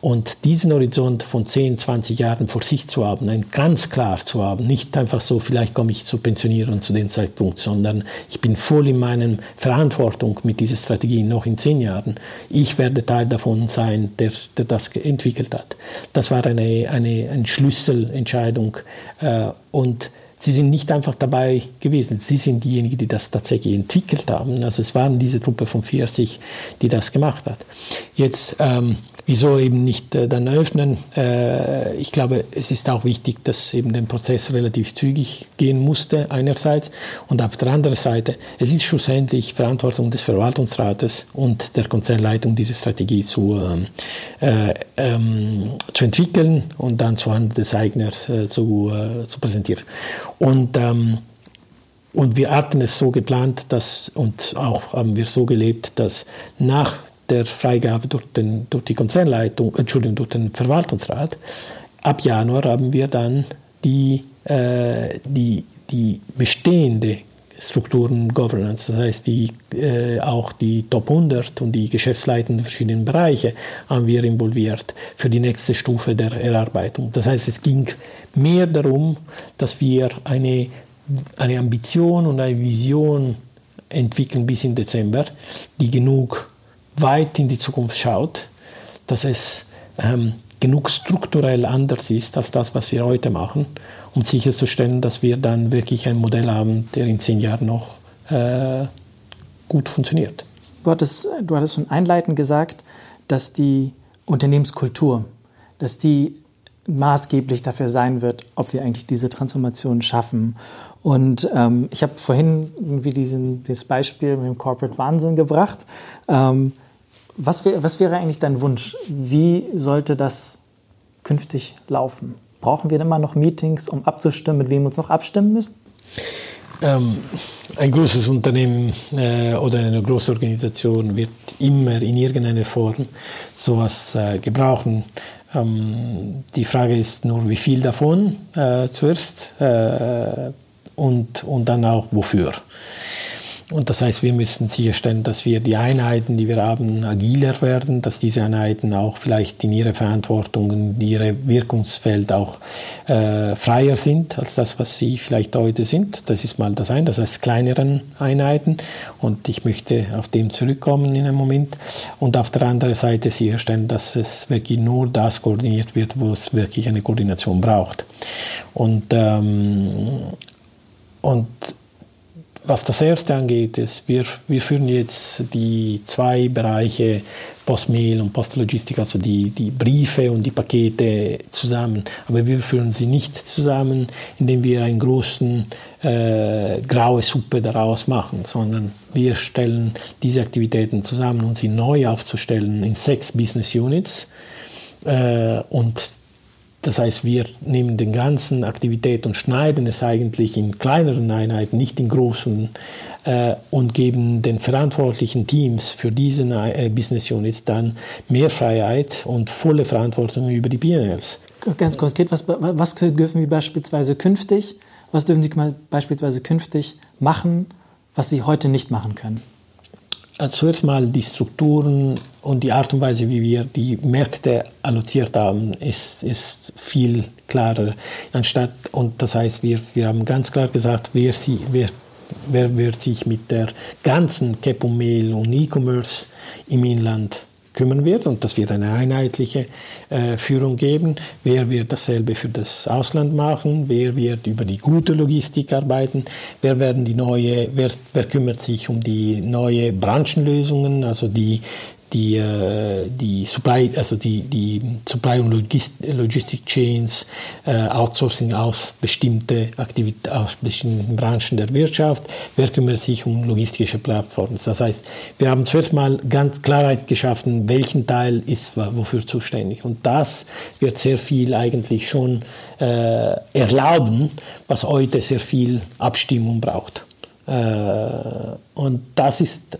Und diesen Horizont von 10, 20 Jahren vor sich zu haben, ein ganz klar zu haben, nicht einfach so, vielleicht komme ich zu pensionieren zu dem Zeitpunkt, sondern ich bin voll in meiner Verantwortung mit dieser Strategie noch in 10 Jahren. Ich werde Teil davon sein, der, der das entwickelt hat. Das war eine, eine, eine Schlüsselentscheidung äh, und sie sind nicht einfach dabei gewesen. Sie sind diejenigen, die das tatsächlich entwickelt haben. Also es waren diese Truppe von 40, die das gemacht hat. Jetzt ähm, Wieso eben nicht äh, dann öffnen? Äh, ich glaube, es ist auch wichtig, dass eben der Prozess relativ zügig gehen musste einerseits und auf der anderen Seite, es ist schlussendlich Verantwortung des Verwaltungsrates und der Konzernleitung, diese Strategie zu, ähm, äh, ähm, zu entwickeln und dann zu Hand des Eigners äh, zu, äh, zu präsentieren. Und ähm, und wir hatten es so geplant, dass, und auch haben wir so gelebt, dass nach der Freigabe durch, den, durch die Konzernleitung, Entschuldigung, durch den Verwaltungsrat. Ab Januar haben wir dann die, äh, die, die bestehende Strukturen Governance, das heißt die, äh, auch die Top 100 und die Geschäftsleitenden verschiedenen Bereiche haben wir involviert für die nächste Stufe der Erarbeitung. Das heißt, es ging mehr darum, dass wir eine, eine Ambition und eine Vision entwickeln bis in Dezember, die genug weit in die Zukunft schaut, dass es ähm, genug strukturell anders ist als das, was wir heute machen, um sicherzustellen, dass wir dann wirklich ein Modell haben, der in zehn Jahren noch äh, gut funktioniert. Du hattest, du hattest schon einleitend gesagt, dass die Unternehmenskultur, dass die maßgeblich dafür sein wird, ob wir eigentlich diese Transformation schaffen. Und ähm, ich habe vorhin irgendwie diesen, dieses Beispiel mit dem Corporate Wahnsinn gebracht. Ähm, was, wär, was wäre eigentlich dein Wunsch? Wie sollte das künftig laufen? Brauchen wir immer noch Meetings, um abzustimmen, mit wem wir uns noch abstimmen müssen? Ähm, ein großes Unternehmen äh, oder eine große Organisation wird immer in irgendeiner Form sowas äh, gebrauchen. Ähm, die Frage ist nur, wie viel davon äh, zuerst äh, und, und dann auch wofür. Und das heißt, wir müssen sicherstellen, dass wir die Einheiten, die wir haben, agiler werden, dass diese Einheiten auch vielleicht in ihrer Verantwortung, in ihrem Wirkungsfeld auch äh, freier sind als das, was sie vielleicht heute sind. Das ist mal das eine, das heißt kleineren Einheiten. Und ich möchte auf dem zurückkommen in einem Moment. Und auf der anderen Seite sicherstellen, dass es wirklich nur das koordiniert wird, wo es wirklich eine Koordination braucht. Und, ähm, und was das erste angeht, ist, wir, wir führen jetzt die zwei Bereiche Postmail und Postlogistik, also die, die Briefe und die Pakete zusammen. Aber wir führen sie nicht zusammen, indem wir eine große äh, graue Suppe daraus machen, sondern wir stellen diese Aktivitäten zusammen, um sie neu aufzustellen in sechs Business Units. Äh, und das heißt, wir nehmen den ganzen Aktivität und schneiden es eigentlich in kleineren Einheiten, nicht in großen, äh, und geben den verantwortlichen Teams für diese äh, Business Units dann mehr Freiheit und volle Verantwortung über die PNLs. Ganz konkret, was, was dürfen wir beispielsweise künftig, was dürfen Sie beispielsweise künftig machen, was Sie heute nicht machen können? Also zuerst mal die Strukturen und die Art und Weise, wie wir die Märkte alloziert haben, ist, ist viel klarer. Anstatt, und das heißt, wir, wir haben ganz klar gesagt, wer, sie, wer, wer wird sich mit der ganzen und Mail und E-Commerce im Inland kümmern wird und dass wir eine einheitliche äh, Führung geben. Wer wird dasselbe für das Ausland machen? Wer wird über die gute Logistik arbeiten? Wer werden die neue, wer, wer kümmert sich um die neue Branchenlösungen, also die die, äh, die Supply, also die, die Supply und Logist Logistic Chains, äh, Outsourcing aus bestimmte Aktivität, aus bestimmten Branchen der Wirtschaft, wer kümmert sich um logistische Plattformen. Das heißt, wir haben zuerst mal ganz Klarheit geschaffen, welchen Teil ist wofür zuständig. Und das wird sehr viel eigentlich schon äh, erlauben, was heute sehr viel Abstimmung braucht. Äh, und das ist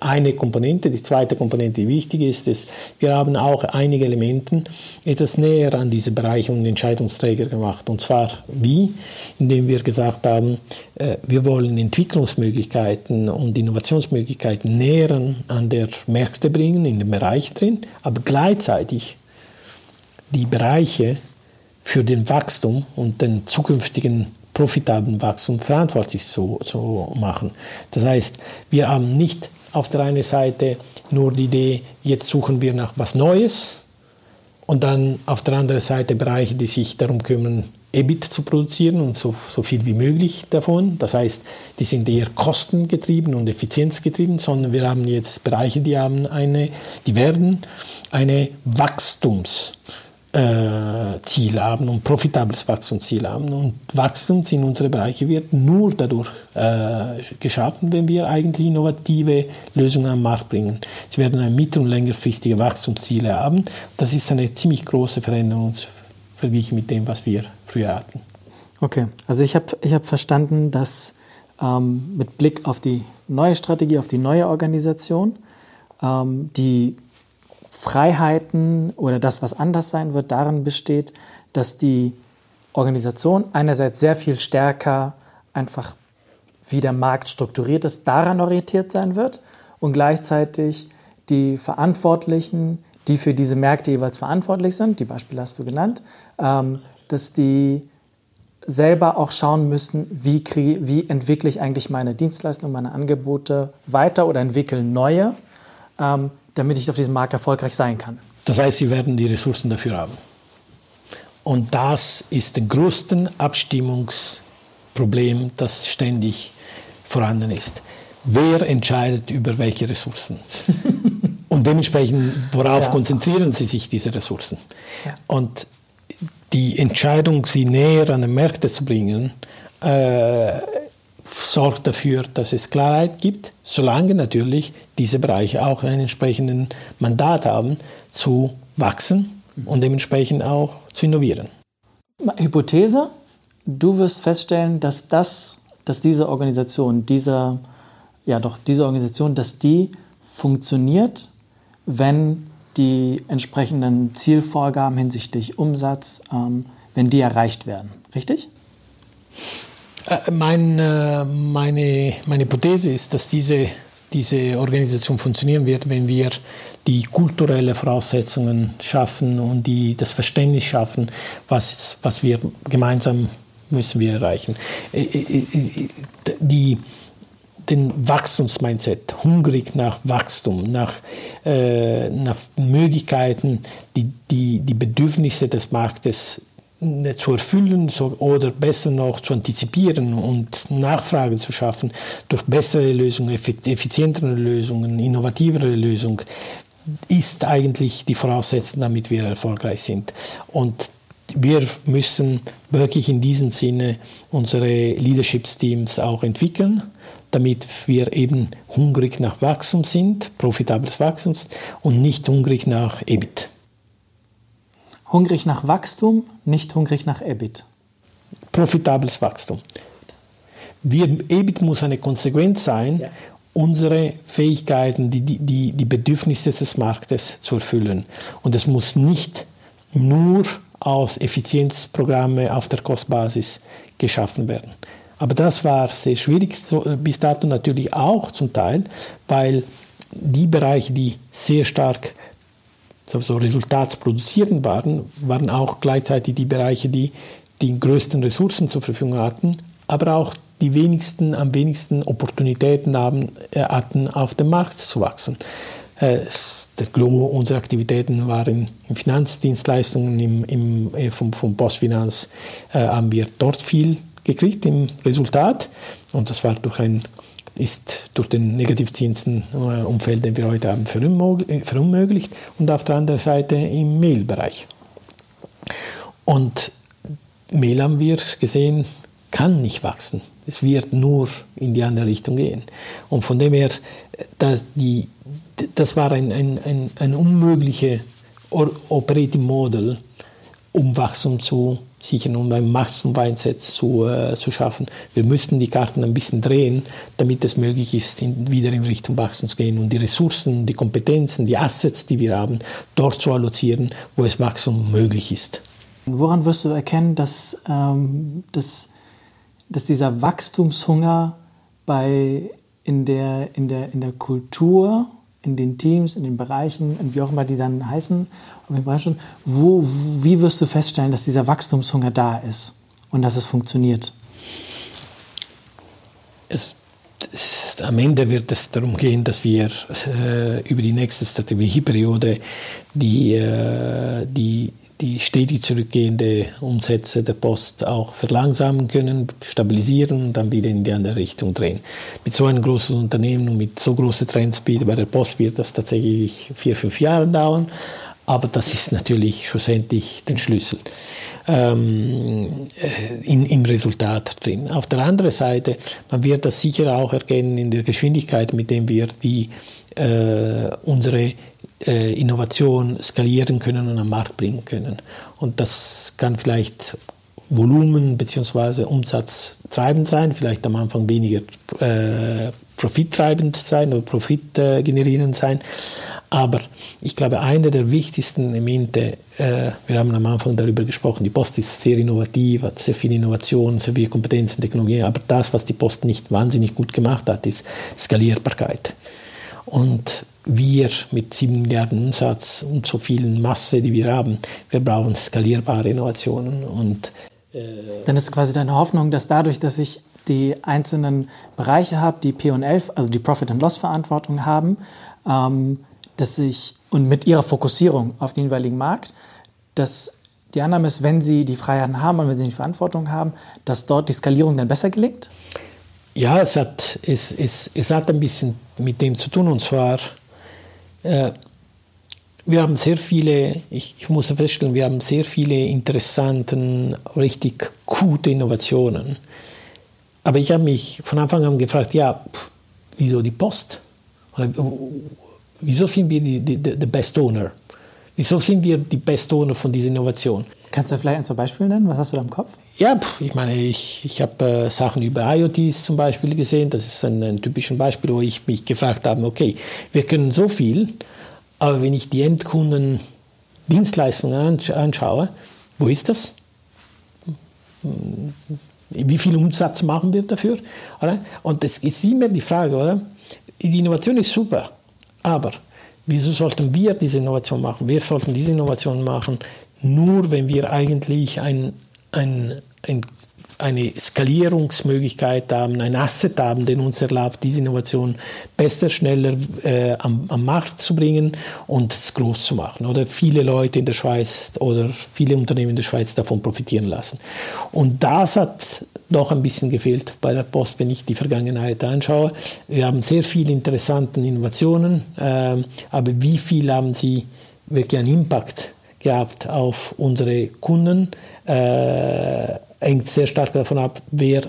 eine Komponente. Die zweite Komponente, die wichtig ist, ist, wir haben auch einige Elemente etwas näher an diese Bereiche und Entscheidungsträger gemacht. Und zwar wie? Indem wir gesagt haben, äh, wir wollen Entwicklungsmöglichkeiten und Innovationsmöglichkeiten näher an der Märkte bringen, in den Bereich drin, aber gleichzeitig die Bereiche für den Wachstum und den zukünftigen profitablen Wachstum verantwortlich zu, zu machen. Das heißt, wir haben nicht auf der einen Seite nur die Idee, jetzt suchen wir nach was Neues und dann auf der anderen Seite Bereiche, die sich darum kümmern, EBIT zu produzieren und so, so viel wie möglich davon. Das heißt, die sind eher kostengetrieben und effizienzgetrieben, sondern wir haben jetzt Bereiche, die haben eine, die werden eine Wachstums- äh, Ziel haben und profitables Wachstumsziel haben. Und Wachstum in unsere Bereiche wird nur dadurch äh, geschaffen, wenn wir eigentlich innovative Lösungen am Markt bringen. Sie werden ein mittel- und längerfristige Wachstumsziele haben. Das ist eine ziemlich große Veränderung verglichen mit dem, was wir früher hatten. Okay, also ich habe ich hab verstanden, dass ähm, mit Blick auf die neue Strategie, auf die neue Organisation, ähm, die Freiheiten oder das, was anders sein wird, darin besteht, dass die Organisation einerseits sehr viel stärker einfach wie der Markt strukturiert ist, daran orientiert sein wird und gleichzeitig die Verantwortlichen, die für diese Märkte jeweils verantwortlich sind, die Beispiele hast du genannt, ähm, dass die selber auch schauen müssen, wie, kriege, wie entwickle ich eigentlich meine Dienstleistungen, meine Angebote weiter oder entwickle neue, ähm, damit ich auf diesem Markt erfolgreich sein kann. Das heißt, Sie werden die Ressourcen dafür haben. Und das ist das größte Abstimmungsproblem, das ständig vorhanden ist. Wer entscheidet über welche Ressourcen? Und dementsprechend, worauf ja. konzentrieren Sie sich diese Ressourcen? Ja. Und die Entscheidung, sie näher an die Märkte zu bringen, äh, sorgt dafür, dass es Klarheit gibt, solange natürlich diese Bereiche auch ein entsprechendes Mandat haben, zu wachsen und dementsprechend auch zu innovieren. Hypothese, du wirst feststellen, dass das, dass diese Organisation, dieser, ja doch, diese Organisation, dass die funktioniert, wenn die entsprechenden Zielvorgaben hinsichtlich Umsatz, ähm, wenn die erreicht werden. Richtig? Äh, äh, meine, meine Hypothese ist, dass diese, diese Organisation funktionieren wird, wenn wir die kulturellen Voraussetzungen schaffen und die, das Verständnis schaffen, was, was wir gemeinsam müssen wir erreichen. Äh, die, den Wachstumsmindset, hungrig nach Wachstum, nach, äh, nach Möglichkeiten, die, die, die Bedürfnisse des Marktes zu erfüllen oder besser noch zu antizipieren und Nachfrage zu schaffen durch bessere Lösungen, effizientere Lösungen, innovativere Lösungen, ist eigentlich die Voraussetzung, damit wir erfolgreich sind. Und wir müssen wirklich in diesem Sinne unsere Leadership-Teams auch entwickeln, damit wir eben hungrig nach Wachstum sind, profitables Wachstum und nicht hungrig nach EBIT. Hungrig nach Wachstum, nicht hungrig nach EBIT. Profitables Wachstum. Wir, EBIT muss eine Konsequenz sein, ja. unsere Fähigkeiten, die, die, die Bedürfnisse des Marktes zu erfüllen. Und es muss nicht nur aus Effizienzprogrammen auf der Kostbasis geschaffen werden. Aber das war sehr schwierig, bis dato natürlich auch zum Teil, weil die Bereiche, die sehr stark so, resultatsproduzierend waren, waren auch gleichzeitig die Bereiche, die die größten Ressourcen zur Verfügung hatten, aber auch die wenigsten, am wenigsten Opportunitäten haben, äh, hatten, auf dem Markt zu wachsen. Äh, der Gros unserer Aktivitäten waren in Finanzdienstleistungen, im, im, äh, vom, vom Postfinanz haben wir dort viel gekriegt im Resultat und das war durch ein ist durch den Negativzinsenumfeld, den wir heute haben, verunmöglicht und auf der anderen Seite im Mailbereich. Und Mail haben wir gesehen, kann nicht wachsen. Es wird nur in die andere Richtung gehen. Und von dem her, das, die, das war ein, ein, ein, ein unmögliches Operating Model, um Wachstum zu sichern und ein Massenweinset zu, äh, zu schaffen. Wir müssten die Karten ein bisschen drehen, damit es möglich ist, in, wieder in Richtung Wachstum zu gehen und die Ressourcen, die Kompetenzen, die Assets, die wir haben, dort zu allozieren, wo es Wachstum möglich ist. Woran wirst du erkennen, dass, ähm, dass, dass dieser Wachstumshunger bei, in, der, in, der, in der Kultur, in den Teams, in den Bereichen, wie auch immer die dann heißen, wo, wie wirst du feststellen, dass dieser Wachstumshunger da ist und dass es funktioniert? Es, es, am Ende wird es darum gehen, dass wir äh, über die nächste Strategieperiode die, äh, die die stetig zurückgehende Umsätze der Post auch verlangsamen können, stabilisieren und dann wieder in die andere Richtung drehen. Mit so einem großen Unternehmen und mit so großer Trendspeed bei der Post wird das tatsächlich vier, fünf Jahre dauern. Aber das ist natürlich schlussendlich den Schlüssel ähm, äh, in, im Resultat drin. Auf der anderen Seite, man wird das sicher auch erkennen in der Geschwindigkeit, mit der wir die, äh, unsere äh, Innovation skalieren können und am Markt bringen können. Und das kann vielleicht Volumen bzw. Umsatz treibend sein, vielleicht am Anfang weniger äh, profittreibend sein oder profitgenerierend sein. Aber ich glaube, einer der wichtigsten Elemente, äh, wir haben am Anfang darüber gesprochen, die Post ist sehr innovativ, hat sehr viel Innovation, sehr viel Kompetenzen, Technologie, aber das, was die Post nicht wahnsinnig gut gemacht hat, ist Skalierbarkeit. Und wir mit 7 Milliarden Umsatz und so viel Masse, die wir haben, wir brauchen skalierbare Innovationen. Und, äh Dann ist quasi deine Hoffnung, dass dadurch, dass ich die einzelnen Bereiche habe, die P&L, also die Profit and Loss Verantwortung haben, ähm, dass ich und mit ihrer Fokussierung auf den jeweiligen Markt, dass die Annahme ist, wenn sie die Freiheiten haben und wenn sie die Verantwortung haben, dass dort die Skalierung dann besser gelingt? Ja, es hat, es, es, es hat ein bisschen mit dem zu tun und zwar äh, wir haben sehr viele, ich, ich, muss feststellen, wir haben sehr viele interessante, richtig gute Innovationen. Aber ich habe mich von Anfang an gefragt, ja, wieso die Post? Oder, wieso sind wir die Best Owner? Wieso sind wir die Best Owner von dieser Innovation? Kannst du vielleicht ein, zwei Beispiele nennen? Was hast du da im Kopf? Ja, ich meine, ich, ich habe äh, Sachen über IoTs zum Beispiel gesehen. Das ist ein, ein typisches Beispiel, wo ich mich gefragt habe, okay, wir können so viel, aber wenn ich die Endkunden Dienstleistungen anschaue, wo ist das? Wie viel Umsatz machen wir dafür? Und das ist immer die Frage, oder? Die Innovation ist super, aber wieso sollten wir diese Innovation machen? Wir sollten diese Innovation machen, nur wenn wir eigentlich ein, ein, ein, eine Skalierungsmöglichkeit haben, ein Asset haben, den uns erlaubt, diese Innovation besser, schneller äh, am, am, Markt zu bringen und es groß zu machen. Oder viele Leute in der Schweiz oder viele Unternehmen in der Schweiz davon profitieren lassen. Und das hat doch ein bisschen gefehlt bei der Post, wenn ich die Vergangenheit anschaue. Wir haben sehr viele interessante Innovationen, äh, aber wie viel haben sie wirklich einen Impact gehabt auf unsere Kunden. Äh, hängt sehr stark davon ab, wer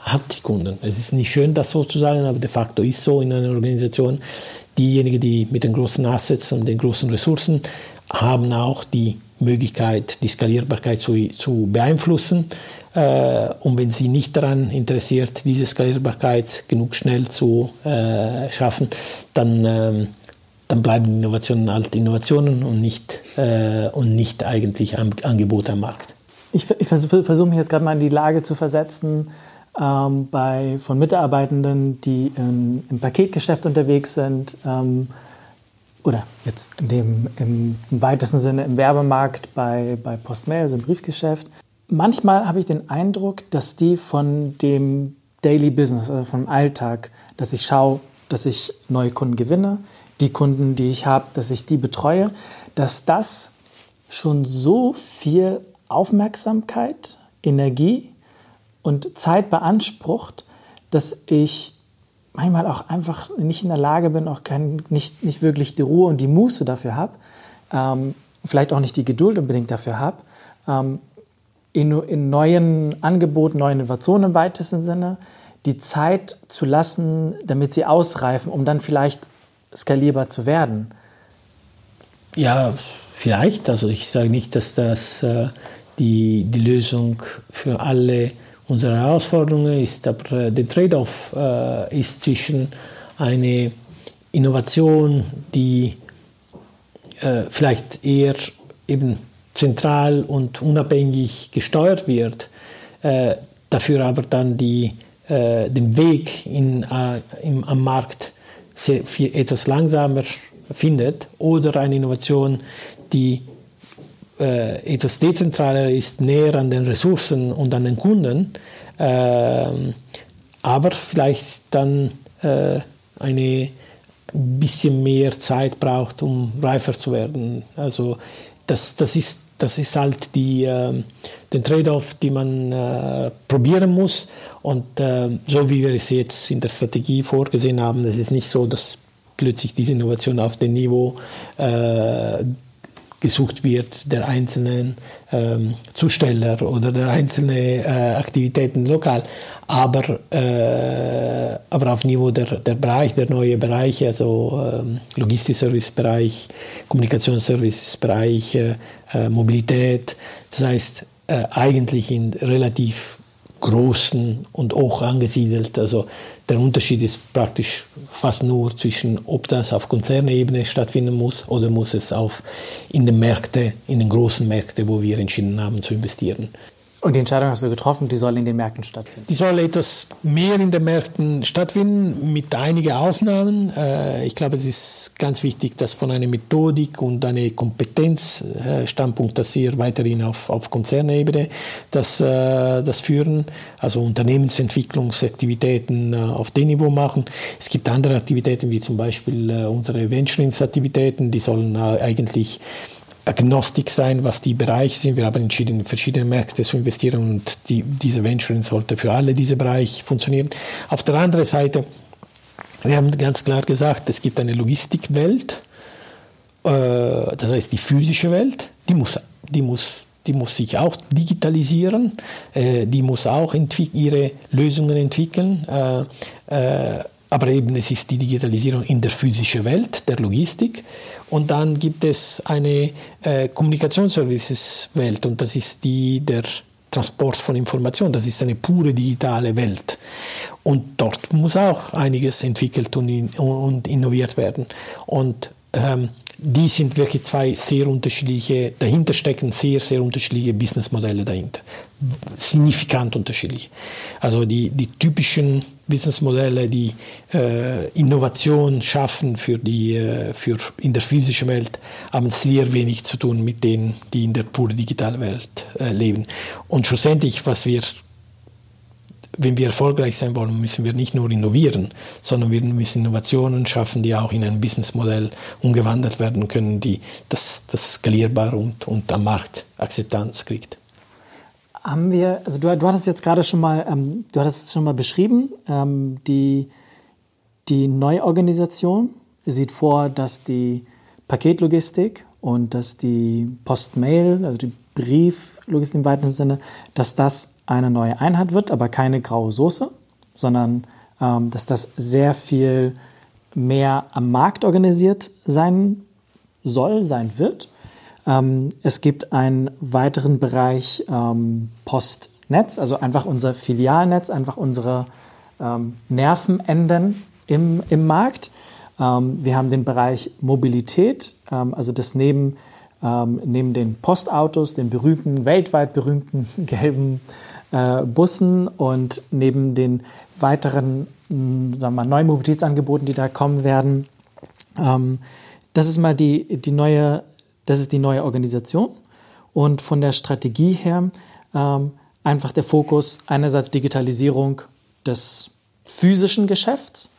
hat die Kunden. Es ist nicht schön, das so zu sagen, aber de facto ist so in einer Organisation. Diejenigen, die mit den großen Assets und den großen Ressourcen haben auch die Möglichkeit, die Skalierbarkeit zu, zu beeinflussen. Äh, und wenn sie nicht daran interessiert, diese Skalierbarkeit genug schnell zu äh, schaffen, dann, ähm, dann bleiben Innovationen halt Innovationen und nicht, äh, und nicht eigentlich Angebote am Markt. Ich, ich versuche versuch mich jetzt gerade mal in die Lage zu versetzen, ähm, bei, von Mitarbeitenden, die in, im Paketgeschäft unterwegs sind, ähm, oder jetzt in dem, im, im weitesten Sinne im Werbemarkt bei, bei Postmail, also im Briefgeschäft. Manchmal habe ich den Eindruck, dass die von dem Daily Business, also vom Alltag, dass ich schaue, dass ich neue Kunden gewinne, die Kunden, die ich habe, dass ich die betreue, dass das schon so viel Aufmerksamkeit, Energie und Zeit beansprucht, dass ich manchmal auch einfach nicht in der Lage bin, auch kein, nicht, nicht wirklich die Ruhe und die Muße dafür habe, ähm, vielleicht auch nicht die Geduld unbedingt dafür habe, ähm, in, in neuen Angeboten, neuen Innovationen im weitesten Sinne, die Zeit zu lassen, damit sie ausreifen, um dann vielleicht skalierbar zu werden. Ja, vielleicht. Also ich sage nicht, dass das äh, die, die Lösung für alle unsere Herausforderung ist, aber der Trade-off äh, ist zwischen einer Innovation, die äh, vielleicht eher eben zentral und unabhängig gesteuert wird, äh, dafür aber dann die, äh, den Weg in, äh, im, am Markt sehr, viel, etwas langsamer findet, oder eine Innovation, die äh, etwas dezentraler ist, näher an den Ressourcen und an den Kunden, äh, aber vielleicht dann äh, eine bisschen mehr Zeit braucht, um reifer zu werden. Also das, das, ist, das ist halt die, äh, den Trade-off, den man äh, probieren muss. Und äh, so wie wir es jetzt in der Strategie vorgesehen haben, es ist nicht so, dass plötzlich diese Innovation auf dem Niveau äh, gesucht wird der einzelnen ähm, Zusteller oder der einzelnen äh, Aktivitäten lokal, aber, äh, aber auf Niveau der, der Bereich, der neuen Bereiche, also ähm, Logistik-Service-Bereich, Kommunikationsservice-Bereich, äh, Mobilität, das heißt äh, eigentlich in relativ großen und hoch angesiedelt. Also der Unterschied ist praktisch fast nur zwischen, ob das auf Konzernebene stattfinden muss oder muss es auf in den Märkten, in den großen Märkten, wo wir entschieden haben zu investieren. Und die Entscheidung hast du getroffen, die soll in den Märkten stattfinden? Die soll etwas mehr in den Märkten stattfinden, mit einigen Ausnahmen. Äh, ich glaube, es ist ganz wichtig, dass von einer Methodik und einer Kompetenzstandpunkt, dass wir weiterhin auf, auf Konzernebene das, äh, das führen, also Unternehmensentwicklungsaktivitäten äh, auf dem Niveau machen. Es gibt andere Aktivitäten, wie zum Beispiel unsere Venturings-Aktivitäten, die sollen eigentlich Agnostik sein, was die Bereiche sind. Wir haben entschieden, in verschiedene Märkte zu investieren und die, diese Venturing sollte für alle diese Bereiche funktionieren. Auf der anderen Seite, wir haben ganz klar gesagt, es gibt eine Logistikwelt, äh, das heißt die physische Welt, die muss, die muss, die muss sich auch digitalisieren, äh, die muss auch ihre Lösungen entwickeln. Äh, äh aber eben es ist die Digitalisierung in der physischen Welt, der Logistik. Und dann gibt es eine äh, Kommunikationsservices-Welt und das ist die der Transport von Informationen. Das ist eine pure digitale Welt. Und dort muss auch einiges entwickelt und, in, und innoviert werden. Und ähm, die sind wirklich zwei sehr unterschiedliche, dahinter stecken sehr, sehr unterschiedliche Businessmodelle dahinter. Signifikant unterschiedlich. Also die, die typischen Businessmodelle, die äh, Innovation schaffen für die, äh, für in der physischen Welt, haben sehr wenig zu tun mit denen, die in der pure digitalen Welt äh, leben. Und schlussendlich, was wir wenn wir erfolgreich sein wollen, müssen wir nicht nur innovieren, sondern wir müssen Innovationen schaffen, die auch in ein Businessmodell umgewandelt werden können, die das, das skalierbar und, und am Markt Akzeptanz kriegt. Haben wir, also du, du hattest jetzt gerade schon mal, ähm, du hattest es schon mal beschrieben, ähm, die, die Neuorganisation sieht vor, dass die Paketlogistik und dass die Postmail, also die Brieflogistik im weitesten Sinne, dass das eine neue Einheit wird, aber keine graue Soße, sondern ähm, dass das sehr viel mehr am Markt organisiert sein soll, sein wird. Ähm, es gibt einen weiteren Bereich ähm, Postnetz, also einfach unser Filialnetz, einfach unsere ähm, Nervenenden im, im Markt. Ähm, wir haben den Bereich Mobilität, ähm, also das neben, ähm, neben den Postautos, den berühmten, weltweit berühmten gelben äh, Bussen und neben den weiteren sagen wir mal, neuen Mobilitätsangeboten, die da kommen werden. das ist mal die, die neue das ist die neue Organisation. Und von der Strategie her ähm, einfach der Fokus einerseits Digitalisierung des physischen Geschäfts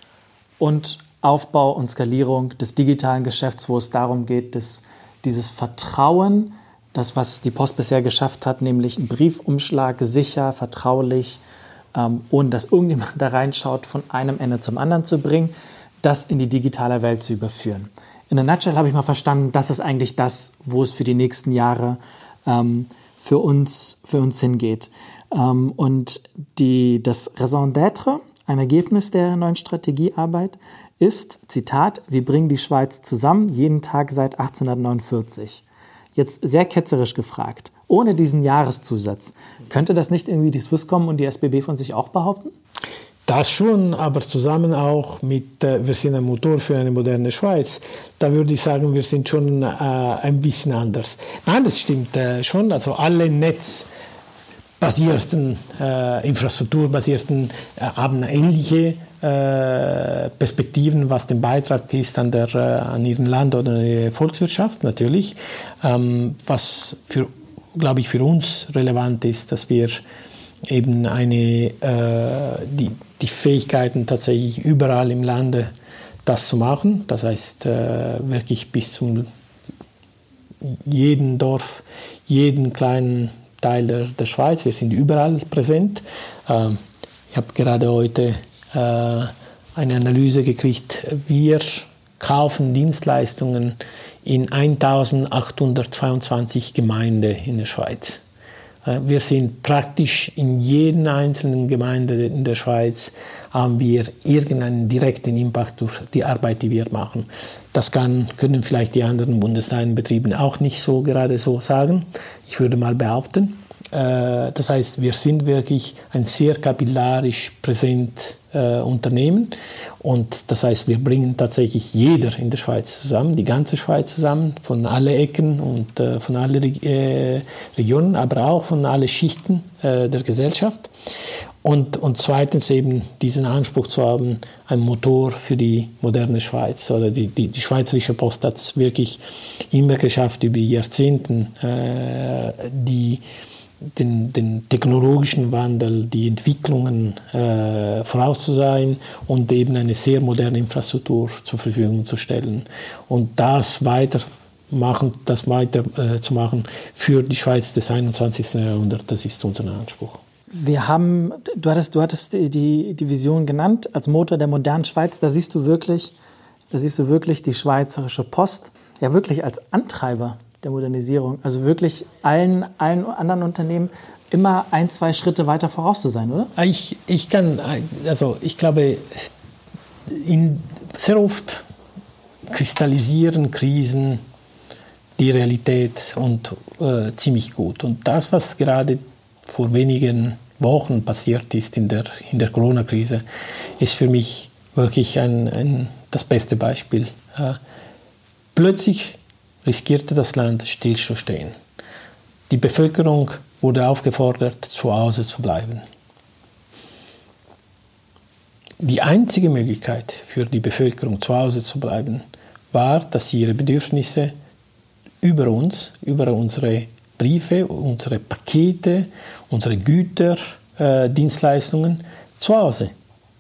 und Aufbau und Skalierung des digitalen Geschäfts, wo es darum geht, dass dieses Vertrauen, das, was die Post bisher geschafft hat, nämlich einen Briefumschlag sicher, vertraulich, ähm, ohne dass irgendjemand da reinschaut, von einem Ende zum anderen zu bringen, das in die digitale Welt zu überführen in a nutshell habe ich mal verstanden, das ist eigentlich das, wo es für die nächsten Jahre ähm, für, uns, für uns hingeht. Ähm, und die, das Raison d'être, ein Ergebnis der neuen Strategiearbeit, ist, Zitat, wir bringen die Schweiz zusammen, jeden Tag seit 1849. Jetzt sehr ketzerisch gefragt, ohne diesen Jahreszusatz, könnte das nicht irgendwie die Swisscom und die SBB von sich auch behaupten? Das schon, aber zusammen auch mit, äh, wir sind ein Motor für eine moderne Schweiz, da würde ich sagen, wir sind schon äh, ein bisschen anders. Nein, das stimmt äh, schon. Also alle netzbasierten, äh, infrastrukturbasierten äh, haben ähnliche äh, Perspektiven, was den Beitrag ist an, der, an ihrem Land oder der Volkswirtschaft natürlich. Ähm, was, für, glaube ich, für uns relevant ist, dass wir eben eine, die, die Fähigkeiten tatsächlich überall im Lande das zu machen. Das heißt, äh, wirklich bis zum jeden Dorf, jeden kleinen Teil der, der Schweiz. Wir sind überall präsent. Ähm, ich habe gerade heute äh, eine Analyse gekriegt. Wir kaufen Dienstleistungen in 1822 Gemeinden in der Schweiz. Äh, wir sind praktisch in jeden einzelnen Gemeinde in der Schweiz haben wir irgendeinen direkten Impact durch die Arbeit, die wir machen. Das kann, können vielleicht die anderen Bundeseinbetrieben auch nicht so gerade so sagen. Ich würde mal behaupten. Äh, das heißt, wir sind wirklich ein sehr kapillarisch präsent äh, Unternehmen. Und das heißt, wir bringen tatsächlich jeder in der Schweiz zusammen, die ganze Schweiz zusammen, von allen Ecken und äh, von allen äh, Regionen, aber auch von allen Schichten äh, der Gesellschaft. Und, und zweitens eben diesen Anspruch zu haben, ein Motor für die moderne Schweiz. Oder die, die, die Schweizerische Post hat es wirklich immer geschafft, über Jahrzehnte äh, die den, den, technologischen Wandel, die Entwicklungen äh, vorauszusein und eben eine sehr moderne Infrastruktur zur Verfügung zu stellen. Und das weiter das weiter äh, für die Schweiz des 21. Jahrhunderts, das ist unser Anspruch. Wir haben, du hattest, du hattest die, die Vision genannt als Motor der modernen Schweiz. Da siehst du wirklich, da siehst du wirklich die Schweizerische Post ja wirklich als Antreiber der Modernisierung. Also wirklich allen, allen anderen Unternehmen immer ein, zwei Schritte weiter voraus zu sein, oder? Ich, ich kann, also ich glaube, in, sehr oft kristallisieren Krisen die Realität und äh, ziemlich gut. Und das, was gerade vor wenigen Wochen passiert ist in der, in der Corona-Krise, ist für mich wirklich ein, ein, das beste Beispiel. Äh, plötzlich riskierte das Land stillzustehen. Die Bevölkerung wurde aufgefordert, zu Hause zu bleiben. Die einzige Möglichkeit für die Bevölkerung zu Hause zu bleiben, war, dass sie ihre Bedürfnisse über uns, über unsere Briefe, unsere Pakete, unsere Güter, äh, Dienstleistungen zu Hause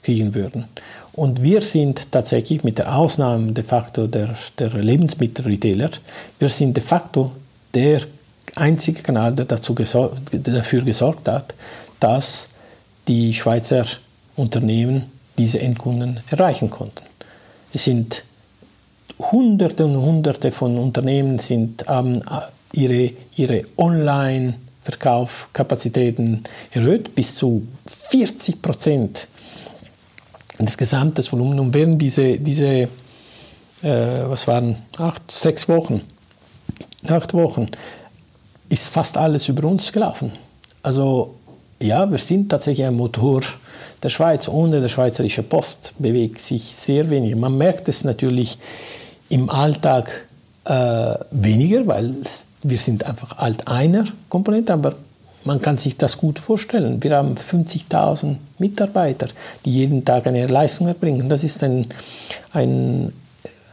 kriegen würden. Und wir sind tatsächlich mit der Ausnahme de facto der, der Lebensmittelretailer, wir sind de facto der einzige Kanal, der dazu gesor dafür gesorgt hat, dass die Schweizer Unternehmen diese Endkunden erreichen konnten. Es sind Hunderte und Hunderte von Unternehmen sind, haben ihre, ihre Online-Verkaufskapazitäten erhöht, bis zu 40 Prozent das gesamte Volumen. Und während diese, diese äh, was waren, acht, sechs Wochen acht Wochen ist fast alles über uns gelaufen. Also ja, wir sind tatsächlich ein Motor der Schweiz. Ohne der Schweizerische Post bewegt sich sehr wenig. Man merkt es natürlich im Alltag äh, weniger, weil wir sind einfach alt einer Komponente, aber man kann sich das gut vorstellen. Wir haben 50.000 Mitarbeiter, die jeden Tag eine Leistung erbringen. Das ist ein, ein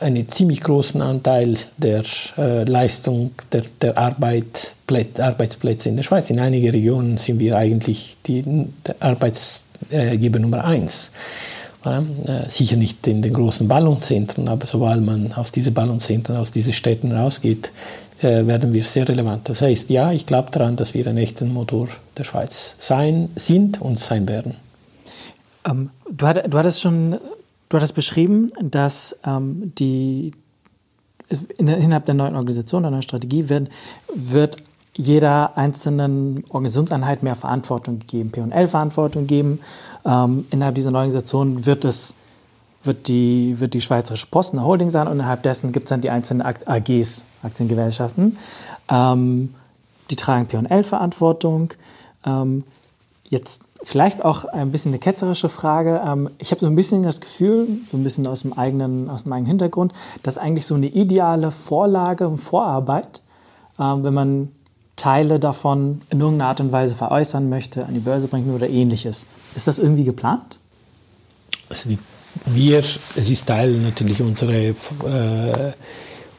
einen ziemlich großen Anteil der äh, Leistung der, der Arbeit, Arbeitsplätze in der Schweiz. In einigen Regionen sind wir eigentlich die, Arbeitsgeber Nummer eins. Ja, äh, sicher nicht in den großen Ballungszentren, aber sobald man aus diesen Ballungszentren, aus diesen Städten rausgeht, werden wir sehr relevant. Das heißt, ja, ich glaube daran, dass wir ein echter Motor der Schweiz sein, sind und sein werden. Ähm, du, hat, du hattest schon Du hattest beschrieben, dass ähm, die in, innerhalb der neuen Organisation, der neuen Strategie wird, wird jeder einzelnen Organisationseinheit mehr Verantwortung gegeben, P&L-Verantwortung geben. Ähm, innerhalb dieser neuen Organisation wird es wird die, wird die Schweizerische Post eine Holding sein und innerhalb dessen gibt es dann die einzelnen AGs, Aktiengesellschaften. Ähm, die tragen P&L-Verantwortung. Ähm, jetzt Vielleicht auch ein bisschen eine ketzerische Frage. Ähm, ich habe so ein bisschen das Gefühl, so ein bisschen aus dem eigenen, aus dem eigenen Hintergrund, dass eigentlich so eine ideale Vorlage und Vorarbeit, ähm, wenn man Teile davon in irgendeiner Art und Weise veräußern möchte, an die Börse bringen oder ähnliches. Ist das irgendwie geplant? Also wir, es ist Teil natürlich unserer, äh,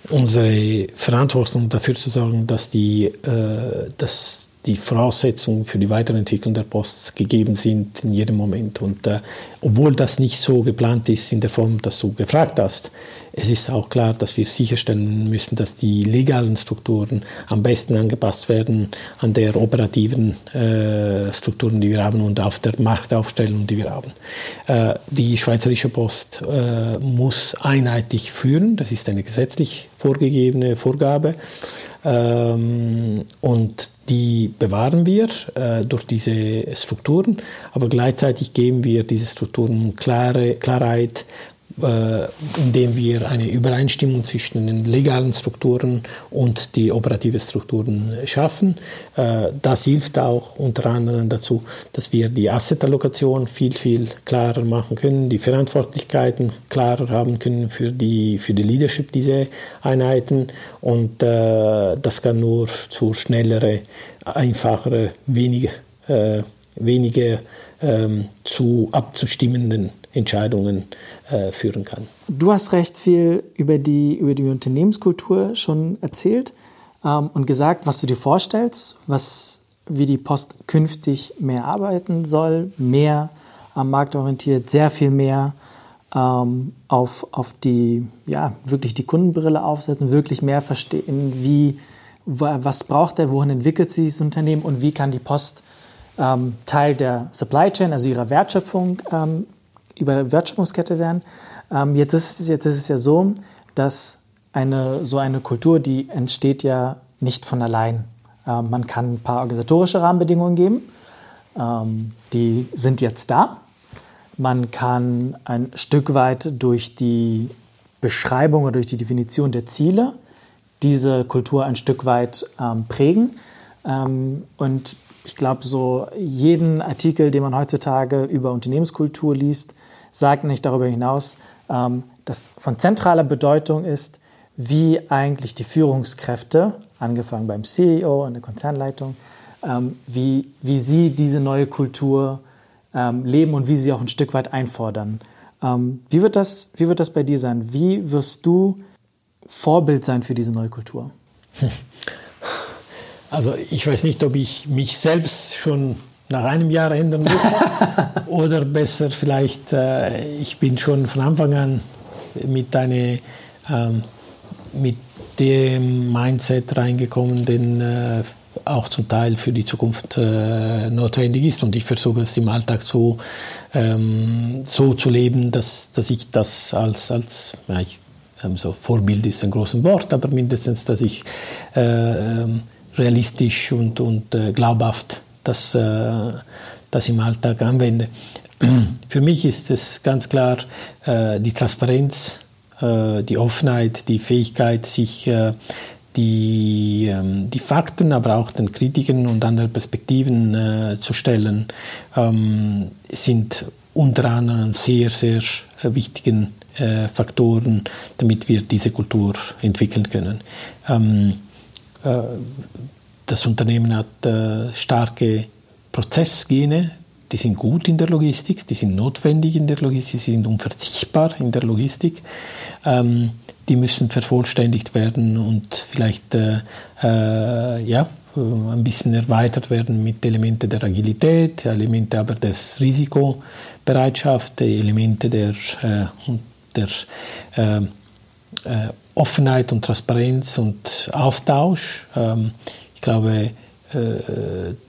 unsere Verantwortung dafür zu sorgen, dass die, äh, dass die Voraussetzungen für die Weiterentwicklung der Post gegeben sind in jedem Moment. Und äh, obwohl das nicht so geplant ist in der Form, dass du gefragt hast, es ist auch klar, dass wir sicherstellen müssen, dass die legalen Strukturen am besten angepasst werden an der operativen äh, Strukturen, die wir haben und auf der Marktaufstellung, die wir haben. Äh, die Schweizerische Post äh, muss einheitlich führen, das ist eine gesetzlich vorgegebene Vorgabe. Ähm, und die bewahren wir äh, durch diese Strukturen, aber gleichzeitig geben wir diese Strukturen klare, Klarheit, indem wir eine Übereinstimmung zwischen den legalen Strukturen und die operativen Strukturen schaffen. Äh, das hilft auch unter anderem dazu, dass wir die Assetallokation viel, viel klarer machen können, die Verantwortlichkeiten klarer haben können für die, für die Leadership dieser Einheiten und äh, das kann nur zu schnellere, einfachere, weniger, weniger ähm, zu abzustimmenden Entscheidungen äh, führen kann. Du hast recht viel über die, über die Unternehmenskultur schon erzählt ähm, und gesagt, was du dir vorstellst, was, wie die Post künftig mehr arbeiten soll, mehr am Markt orientiert, sehr viel mehr ähm, auf, auf die, ja, wirklich die Kundenbrille aufsetzen, wirklich mehr verstehen, wie, was braucht er, wohin entwickelt sich das Unternehmen und wie kann die Post ähm, Teil der Supply Chain, also ihrer Wertschöpfung ähm, über Wertschöpfungskette werden. Ähm, jetzt, ist, jetzt ist es ja so, dass eine, so eine Kultur, die entsteht ja nicht von allein. Ähm, man kann ein paar organisatorische Rahmenbedingungen geben, ähm, die sind jetzt da. Man kann ein Stück weit durch die Beschreibung oder durch die Definition der Ziele diese Kultur ein Stück weit ähm, prägen. Ähm, und ich glaube, so jeden Artikel, den man heutzutage über Unternehmenskultur liest, sagt nicht darüber hinaus, ähm, dass von zentraler Bedeutung ist, wie eigentlich die Führungskräfte, angefangen beim CEO und der Konzernleitung, ähm, wie, wie sie diese neue Kultur ähm, leben und wie sie auch ein Stück weit einfordern. Ähm, wie, wird das, wie wird das bei dir sein? Wie wirst du Vorbild sein für diese neue Kultur? Also ich weiß nicht, ob ich mich selbst schon nach einem Jahr ändern muss. Oder besser vielleicht, äh, ich bin schon von Anfang an mit, eine, ähm, mit dem Mindset reingekommen, den äh, auch zum Teil für die Zukunft äh, notwendig ist. Und ich versuche es im Alltag so, ähm, so zu leben, dass, dass ich das als, als ja, ich, ähm, so Vorbild ist ein großes Wort, aber mindestens, dass ich äh, ähm, realistisch und, und äh, glaubhaft das, äh, das im Alltag anwende. Für mich ist es ganz klar äh, die Transparenz, äh, die Offenheit, die Fähigkeit, sich die, ähm, die Fakten, aber auch den Kritiken und andere Perspektiven zu stellen, ähm, sind unter anderem sehr, sehr wichtigen Faktoren, damit wir diese Kultur entwickeln können. Ähm, das Unternehmen hat äh, starke Prozessgene, die sind gut in der Logistik, die sind notwendig in der Logistik, die sind unverzichtbar in der Logistik. Ähm, die müssen vervollständigt werden und vielleicht äh, äh, ja, ein bisschen erweitert werden mit Elementen der Agilität, Elemente aber der Risikobereitschaft, Elemente der, äh, der äh, äh, Offenheit und Transparenz und Austausch. Ich glaube, äh,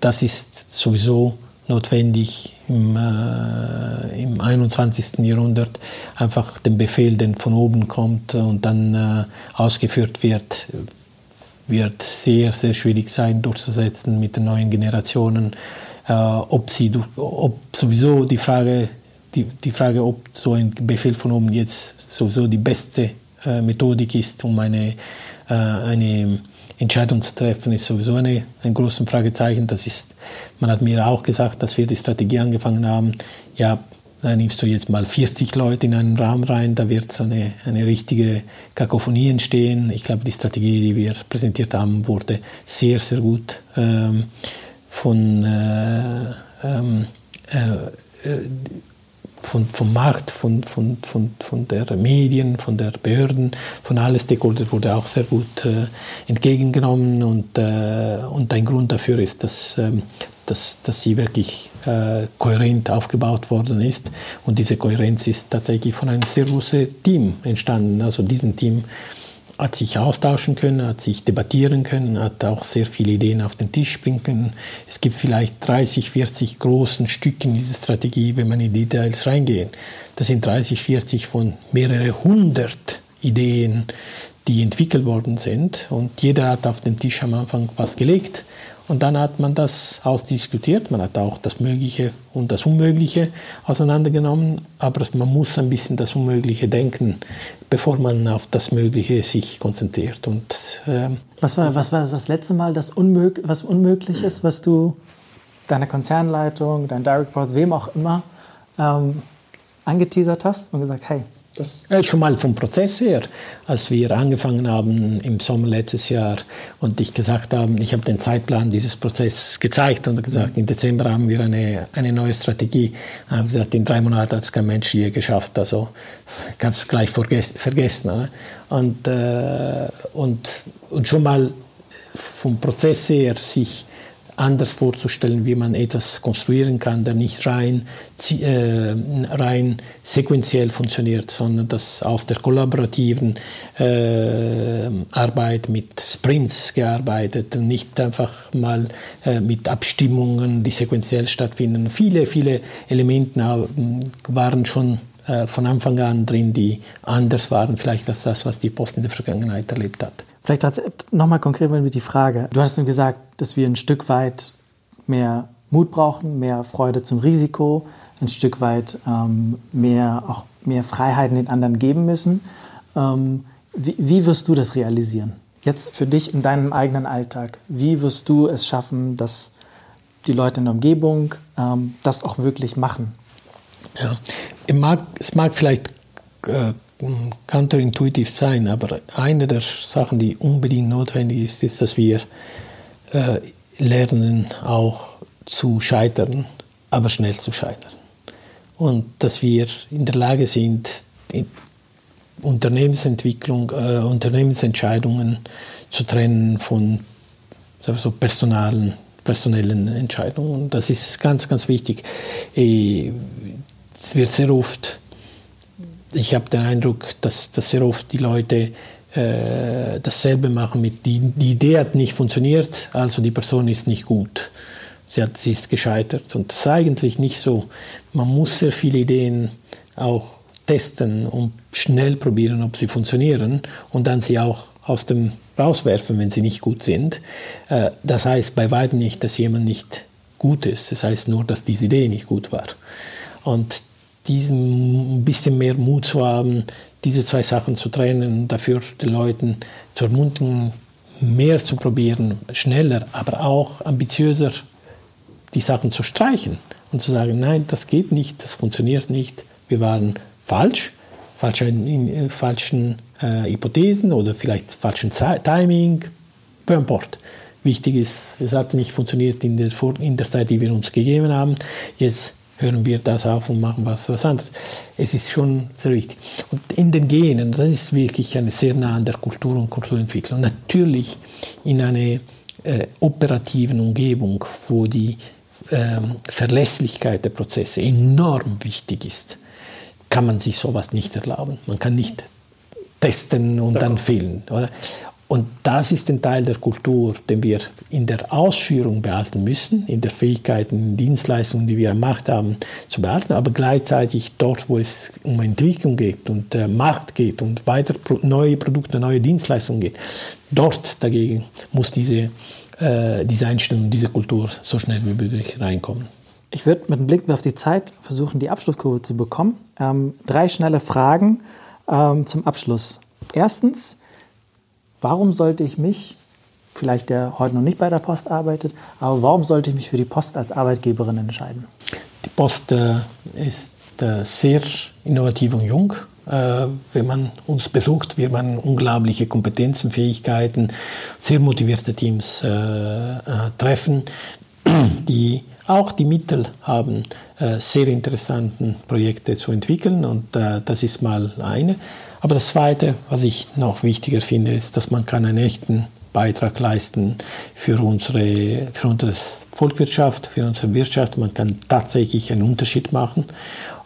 das ist sowieso notwendig im, äh, im 21. Jahrhundert, einfach den Befehl, der von oben kommt und dann äh, ausgeführt wird, wird sehr, sehr schwierig sein durchzusetzen mit den neuen Generationen. Äh, ob, sie, ob sowieso die Frage, die, die Frage, ob so ein Befehl von oben jetzt sowieso die beste äh, Methodik ist, um eine, äh, eine Entscheidung zu treffen, ist sowieso eine, ein großes Fragezeichen. Das ist, man hat mir auch gesagt, dass wir die Strategie angefangen haben, ja, da nimmst du jetzt mal 40 Leute in einen Raum rein, da wird eine, eine richtige Kakophonie entstehen. Ich glaube, die Strategie, die wir präsentiert haben, wurde sehr, sehr gut ähm, von äh, ähm, äh, äh von, vom Markt, von, von, von, von der Medien, von der Behörden, von allen Stakeholdern wurde auch sehr gut äh, entgegengenommen und, äh, und ein Grund dafür ist, dass, ähm, dass, dass sie wirklich äh, kohärent aufgebaut worden ist und diese Kohärenz ist tatsächlich von einem sehr großen Team entstanden. Also diesem Team hat sich austauschen können, hat sich debattieren können, hat auch sehr viele Ideen auf den Tisch bringen können. Es gibt vielleicht 30, 40 großen Stücke in dieser Strategie, wenn man in die Details reingeht. Das sind 30, 40 von mehrere hundert Ideen, die entwickelt worden sind. Und jeder hat auf den Tisch am Anfang was gelegt. Und dann hat man das ausdiskutiert. Man hat auch das Mögliche und das Unmögliche auseinandergenommen. Aber man muss ein bisschen das Unmögliche denken, bevor man auf das Mögliche sich konzentriert. Und, ähm, was, war, was war das letzte Mal das Unmög was Unmögliches, was du deiner Konzernleitung, dein Direct Report, wem auch immer ähm, angeteasert hast und gesagt, hey, das schon mal vom Prozess her, als wir angefangen haben im Sommer letztes Jahr und ich gesagt habe, ich habe den Zeitplan dieses Prozesses gezeigt und gesagt, im Dezember haben wir eine, eine neue Strategie. Ich habe gesagt, in drei Monaten hat es kein Mensch je geschafft, also ganz gleich vergessen. Ne? Und, äh, und, und schon mal vom Prozess her sich anders vorzustellen, wie man etwas konstruieren kann, der nicht rein, äh, rein sequenziell funktioniert, sondern das aus der kollaborativen äh, Arbeit mit Sprints gearbeitet nicht einfach mal äh, mit Abstimmungen, die sequenziell stattfinden. Viele, viele Elemente waren schon äh, von Anfang an drin, die anders waren vielleicht als das, was die Post in der Vergangenheit erlebt hat. Vielleicht nochmal konkret mit die Frage. Du hast gesagt, dass wir ein Stück weit mehr Mut brauchen, mehr Freude zum Risiko, ein Stück weit ähm, mehr, auch mehr Freiheiten den anderen geben müssen. Ähm, wie, wie wirst du das realisieren? Jetzt für dich in deinem eigenen Alltag. Wie wirst du es schaffen, dass die Leute in der Umgebung ähm, das auch wirklich machen? Ja, es mag, es mag vielleicht äh, counterintuitiv sein, aber eine der Sachen, die unbedingt notwendig ist, ist, dass wir äh, lernen, auch zu scheitern, aber schnell zu scheitern. Und dass wir in der Lage sind, Unternehmensentwicklung, äh, Unternehmensentscheidungen zu trennen von so personalen, personellen Entscheidungen. Das ist ganz, ganz wichtig. Äh, es wird sehr oft ich habe den Eindruck, dass, dass sehr oft die Leute äh, dasselbe machen mit, die, die Idee hat nicht funktioniert, also die Person ist nicht gut. Sie, hat, sie ist gescheitert. Und das ist eigentlich nicht so. Man muss sehr viele Ideen auch testen und schnell probieren, ob sie funktionieren und dann sie auch aus dem rauswerfen, wenn sie nicht gut sind. Äh, das heißt bei weitem nicht, dass jemand nicht gut ist. Das heißt nur, dass diese Idee nicht gut war. Und diesen ein bisschen mehr Mut zu haben, diese zwei Sachen zu trennen, dafür den Leuten zu ermutigen, mehr zu probieren, schneller, aber auch ambitiöser die Sachen zu streichen und zu sagen, nein, das geht nicht, das funktioniert nicht, wir waren falsch, falsche, in, falschen äh, Hypothesen oder vielleicht falschen Timing, per import. Wichtig ist, es hat nicht funktioniert in der, in der Zeit, die wir uns gegeben haben. Jetzt hören wir das auf und machen was, was anderes. Es ist schon sehr wichtig. Und in den Genen, das ist wirklich eine sehr nah an der Kultur und Kulturentwicklung. Natürlich in einer äh, operativen Umgebung, wo die äh, Verlässlichkeit der Prozesse enorm wichtig ist, kann man sich sowas nicht erlauben. Man kann nicht testen und dann fehlen. Oder? Und das ist ein Teil der Kultur, den wir in der Ausführung behalten müssen, in der Fähigkeit, in Dienstleistungen, die wir am Markt haben, zu behalten, aber gleichzeitig dort, wo es um Entwicklung geht und äh, Markt geht und weiter neue Produkte, neue Dienstleistungen geht, dort dagegen muss diese, äh, diese Einstellung, diese Kultur so schnell wie möglich reinkommen. Ich würde mit einem Blick auf die Zeit versuchen, die Abschlusskurve zu bekommen. Ähm, drei schnelle Fragen ähm, zum Abschluss. Erstens, warum sollte ich mich, vielleicht der heute noch nicht bei der Post arbeitet, aber warum sollte ich mich für die Post als Arbeitgeberin entscheiden? Die Post äh, ist äh, sehr innovativ und jung. Äh, wenn man uns besucht, wird man unglaubliche Kompetenzen, Fähigkeiten, sehr motivierte Teams treffen, die auch die Mittel haben, sehr interessante Projekte zu entwickeln. Und das ist mal eine. Aber das Zweite, was ich noch wichtiger finde, ist, dass man kann einen echten Beitrag leisten für unsere, für unsere Volkswirtschaft, für unsere Wirtschaft. Man kann tatsächlich einen Unterschied machen.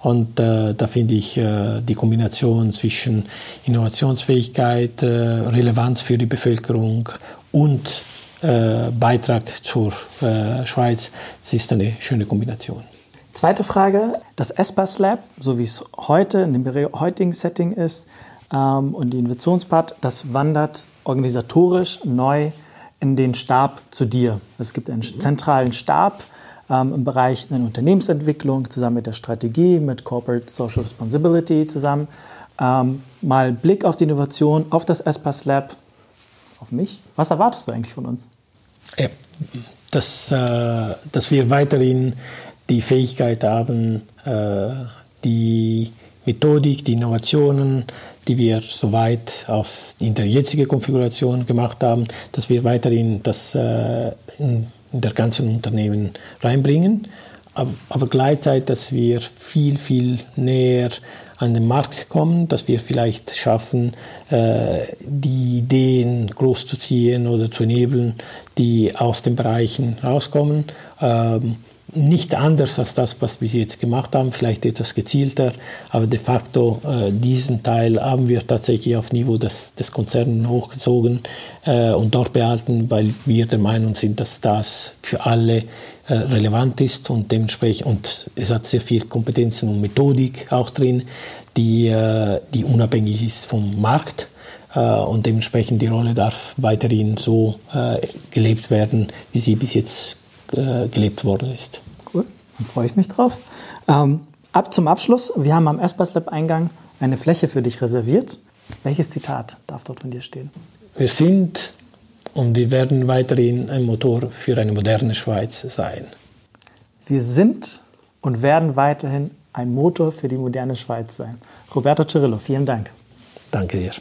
Und äh, da finde ich äh, die Kombination zwischen Innovationsfähigkeit, äh, Relevanz für die Bevölkerung und äh, Beitrag zur äh, Schweiz, das ist eine schöne Kombination. Zweite Frage, das ESPAS Lab, so wie es heute in dem heutigen Setting ist, und die Innovationspart, das wandert organisatorisch neu in den Stab zu dir. Es gibt einen zentralen Stab ähm, im Bereich der Unternehmensentwicklung zusammen mit der Strategie, mit Corporate Social Responsibility zusammen. Ähm, mal Blick auf die Innovation, auf das ESPAS Lab, auf mich. Was erwartest du eigentlich von uns? Ja, dass, äh, dass wir weiterhin die Fähigkeit haben, äh, die Methodik, die Innovationen, die wir soweit aus in der jetzigen Konfiguration gemacht haben, dass wir weiterhin das äh, in, in der ganzen Unternehmen reinbringen, aber, aber gleichzeitig, dass wir viel, viel näher an den Markt kommen, dass wir vielleicht schaffen, äh, die Ideen groß zu ziehen oder zu enablen, die aus den Bereichen rauskommen. Nicht anders als das, was wir jetzt gemacht haben, vielleicht etwas gezielter, aber de facto äh, diesen Teil haben wir tatsächlich auf Niveau des, des Konzerns hochgezogen äh, und dort behalten, weil wir der Meinung sind, dass das für alle äh, relevant ist und dementsprechend und es hat sehr viel Kompetenzen und Methodik auch drin, die, äh, die unabhängig ist vom Markt äh, und dementsprechend die Rolle darf weiterhin so äh, gelebt werden, wie sie bis jetzt äh, gelebt worden ist. Cool, dann freue ich mich drauf. Ähm, ab zum Abschluss. Wir haben am Espas Lab Eingang eine Fläche für dich reserviert. Welches Zitat darf dort von dir stehen? Wir sind und wir werden weiterhin ein Motor für eine moderne Schweiz sein. Wir sind und werden weiterhin ein Motor für die moderne Schweiz sein. Roberto Cirillo, vielen Dank. Danke dir.